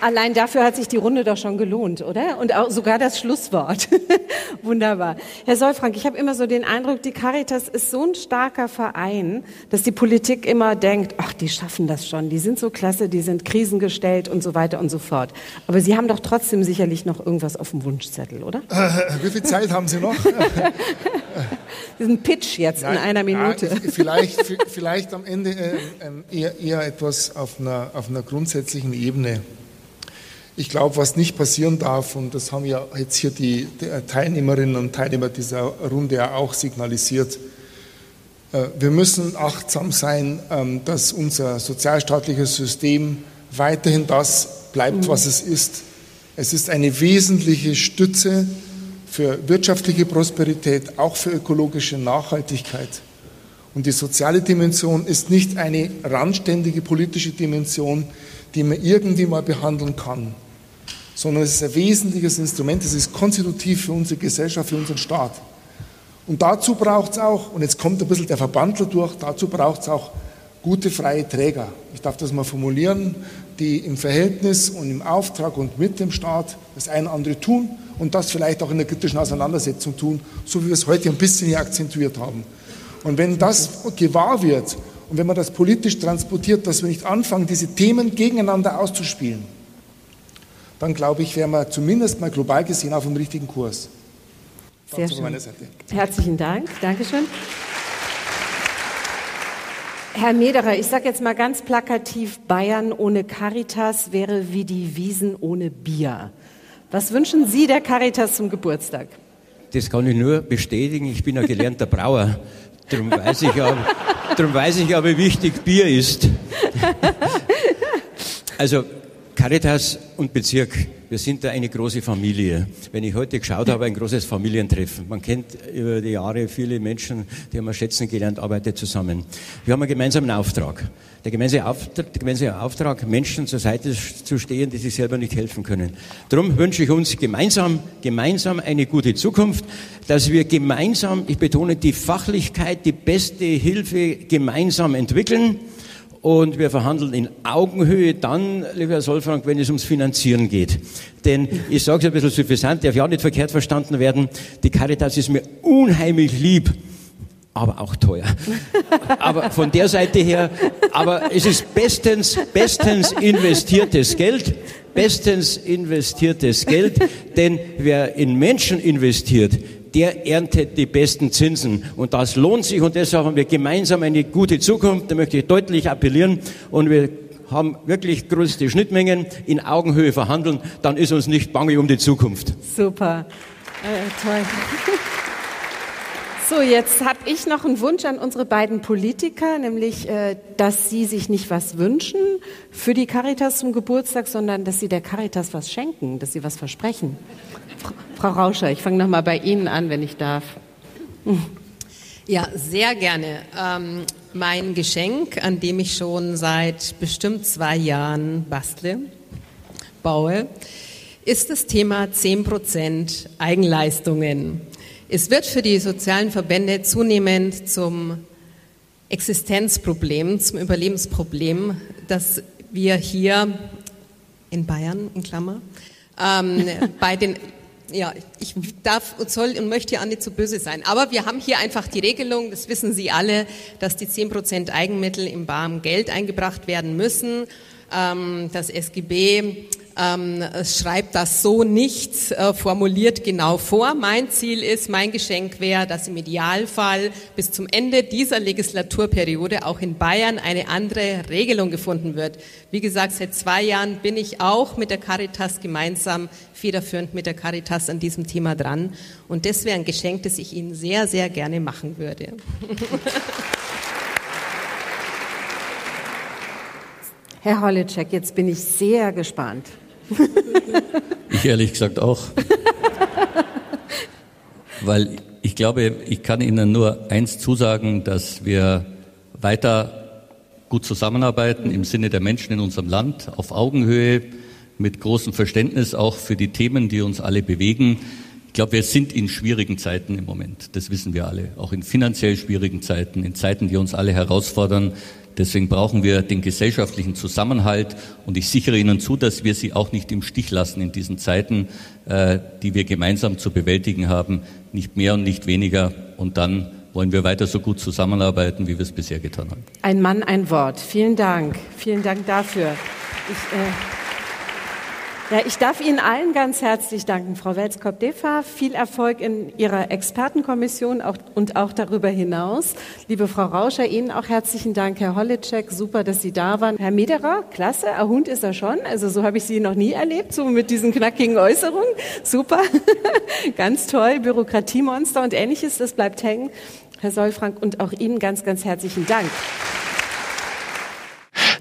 Allein dafür hat sich die Runde doch schon gelohnt, oder? Und auch sogar das Schlusswort. Wunderbar. Herr Solfrank, ich habe immer so den Eindruck, die Caritas ist so ein starker Verein, dass die Politik immer denkt, ach, die schaffen das schon, die sind so klasse, die sind krisengestellt und so weiter und so fort. Aber Sie haben doch trotzdem sicherlich noch irgendwas auf dem Wunschzettel, oder? Äh, wie viel Zeit haben Sie noch? Diesen Pitch jetzt Nein, in einer Minute. Ja, vielleicht, vielleicht am Ende äh, eher, eher etwas auf einer, auf einer grundsätzlichen Ebene. Ich glaube, was nicht passieren darf, und das haben ja jetzt hier die Teilnehmerinnen und Teilnehmer dieser Runde ja auch signalisiert, Äh, wir müssen achtsam sein, ähm, dass unser sozialstaatliches System weiterhin das bleibt, mhm. was es ist. Es ist eine wesentliche Stütze für wirtschaftliche Prosperität, auch für ökologische Nachhaltigkeit. Und die soziale Dimension ist nicht eine randständige politische Dimension, die man irgendwie mal behandeln kann, sondern es ist ein wesentliches Instrument, es ist konstitutiv für unsere Gesellschaft, für unseren Staat. Und dazu braucht es auch, und jetzt kommt ein bisschen der Verbandler durch, dazu braucht es auch gute freie Träger. Ich darf das mal formulieren, die im Verhältnis und im Auftrag und mit dem Staat das eine oder andere tun und das vielleicht auch in der kritischen Auseinandersetzung tun, so wie wir es heute ein bisschen hier akzentuiert haben. Und wenn das gewahr wird und wenn man das politisch transportiert, dass wir nicht anfangen, diese Themen gegeneinander auszuspielen, dann glaube ich, wären wir zumindest mal global gesehen auf dem richtigen Kurs. Sehr schön. Herzlichen Dank. Dankeschön. Herr Mederer, ich sage jetzt mal ganz plakativ, Bayern ohne Caritas wäre wie die Wiesen ohne Bier. Was wünschen Sie der Caritas zum Geburtstag? Das kann ich nur bestätigen. Ich bin ein gelernter Brauer. Darum weiß ich aber, darum weiß ich aber wie wichtig Bier ist. Also Caritas und Bezirk, wir sind da eine große Familie. Wenn ich heute geschaut habe, ein großes Familientreffen. Man kennt über die Jahre viele Menschen, die haben wir schätzen gelernt, arbeiten zusammen. Wir haben einen gemeinsamen Auftrag. Der gemeinsame Auftrag, der gemeinsame Auftrag Menschen zur Seite zu stehen, die sich selber nicht helfen können. Darum wünsche ich uns gemeinsam, gemeinsam eine gute Zukunft, dass wir gemeinsam, ich betone die Fachlichkeit, die beste Hilfe gemeinsam entwickeln und wir verhandeln in Augenhöhe dann, lieber Herr Solfrank, wenn es ums Finanzieren geht. Denn ich sage es ein bisschen suffisant, darf ja auch nicht verkehrt verstanden werden, die Caritas ist mir unheimlich lieb, aber auch teuer. aber von der Seite her, aber es ist bestens, bestens investiertes Geld, bestens investiertes Geld, denn wer in Menschen investiert, der erntet die besten Zinsen. Und das lohnt sich und deshalb haben wir gemeinsam eine gute Zukunft. Da möchte ich deutlich appellieren und wir haben wirklich größte Schnittmengen, in Augenhöhe verhandeln, dann ist uns nicht bange um die Zukunft. Super, äh, toll. So, jetzt habe ich noch einen Wunsch an unsere beiden Politiker, nämlich, äh, dass sie sich nicht was wünschen für die Caritas zum Geburtstag, sondern dass sie der Caritas was schenken, dass sie was versprechen. Frau Rauscher, ich fange noch mal bei Ihnen an, wenn ich darf. Ja, sehr gerne. Ähm, mein Geschenk, an dem ich schon seit bestimmt zwei Jahren bastle, baue, ist das Thema 10% Eigenleistungen. Es wird für die sozialen Verbände zunehmend zum Existenzproblem, zum Überlebensproblem, dass wir hier in Bayern, in Klammer, ähm, bei den ja, ich darf und soll und möchte ja nicht zu böse sein. Aber wir haben hier einfach die Regelung, das wissen Sie alle, dass die 10% Eigenmittel im barem Geld eingebracht werden müssen. Ähm, das SGB ähm, schreibt das so nicht äh, formuliert genau vor. Mein Ziel ist, mein Geschenk wäre, dass im Idealfall bis zum Ende dieser Legislaturperiode auch in Bayern eine andere Regelung gefunden wird. Wie gesagt, seit zwei Jahren bin ich auch mit der Caritas gemeinsam federführend mit der Caritas an diesem Thema dran. Und das wäre ein Geschenk, das ich Ihnen sehr, sehr gerne machen würde. Herr Holleczek, jetzt bin ich sehr gespannt. Ich ehrlich gesagt auch. Weil ich glaube, ich kann Ihnen nur eins zusagen, dass wir weiter gut zusammenarbeiten im Sinne der Menschen in unserem Land, auf Augenhöhe, mit großem Verständnis auch für die Themen, die uns alle bewegen. Glaube, wir sind in schwierigen Zeiten im Moment. Das wissen wir alle. Auch in finanziell schwierigen Zeiten, in Zeiten, die uns alle herausfordern. Deswegen brauchen wir den gesellschaftlichen Zusammenhalt und ich sichere Ihnen zu, dass wir Sie auch nicht im Stich lassen in diesen Zeiten, äh, die wir gemeinsam zu bewältigen haben, nicht mehr und nicht weniger. Und dann wollen wir weiter so gut zusammenarbeiten, wie wir es bisher getan haben. Ein Mann, ein Wort. Vielen Dank. Vielen Dank dafür. Ich, äh ja, ich darf Ihnen allen ganz herzlich danken, Frau Welskop-Defa. Viel Erfolg in Ihrer Expertenkommission auch, und auch darüber hinaus. Liebe Frau Rauscher, Ihnen auch herzlichen Dank, Herr Hollitschek. Super, dass Sie da waren. Herr Mederer, klasse. Ein Hund ist er schon. Also so habe ich Sie noch nie erlebt, so mit diesen knackigen Äußerungen. Super. ganz toll. Bürokratiemonster und ähnliches, das bleibt hängen. Herr Solfrank, und auch Ihnen ganz, ganz herzlichen Dank.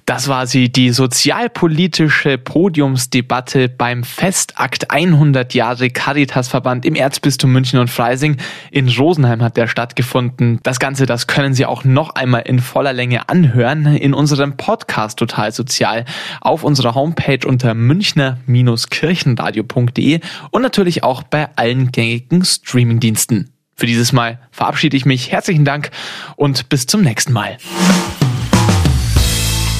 Das war sie, die sozialpolitische Podiumsdebatte beim Festakt 100 Jahre Caritasverband im Erzbistum München und Freising. In Rosenheim hat der stattgefunden. Das Ganze, das können Sie auch noch einmal in voller Länge anhören in unserem Podcast Total Sozial auf unserer Homepage unter münchner-kirchenradio.de und natürlich auch bei allen gängigen Streamingdiensten. Für dieses Mal verabschiede ich mich. Herzlichen Dank und bis zum nächsten Mal.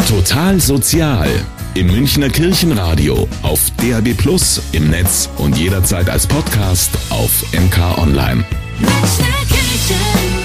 Total Sozial. Im Münchner Kirchenradio, auf DAB Plus, im Netz und jederzeit als Podcast auf MK Online. Münchner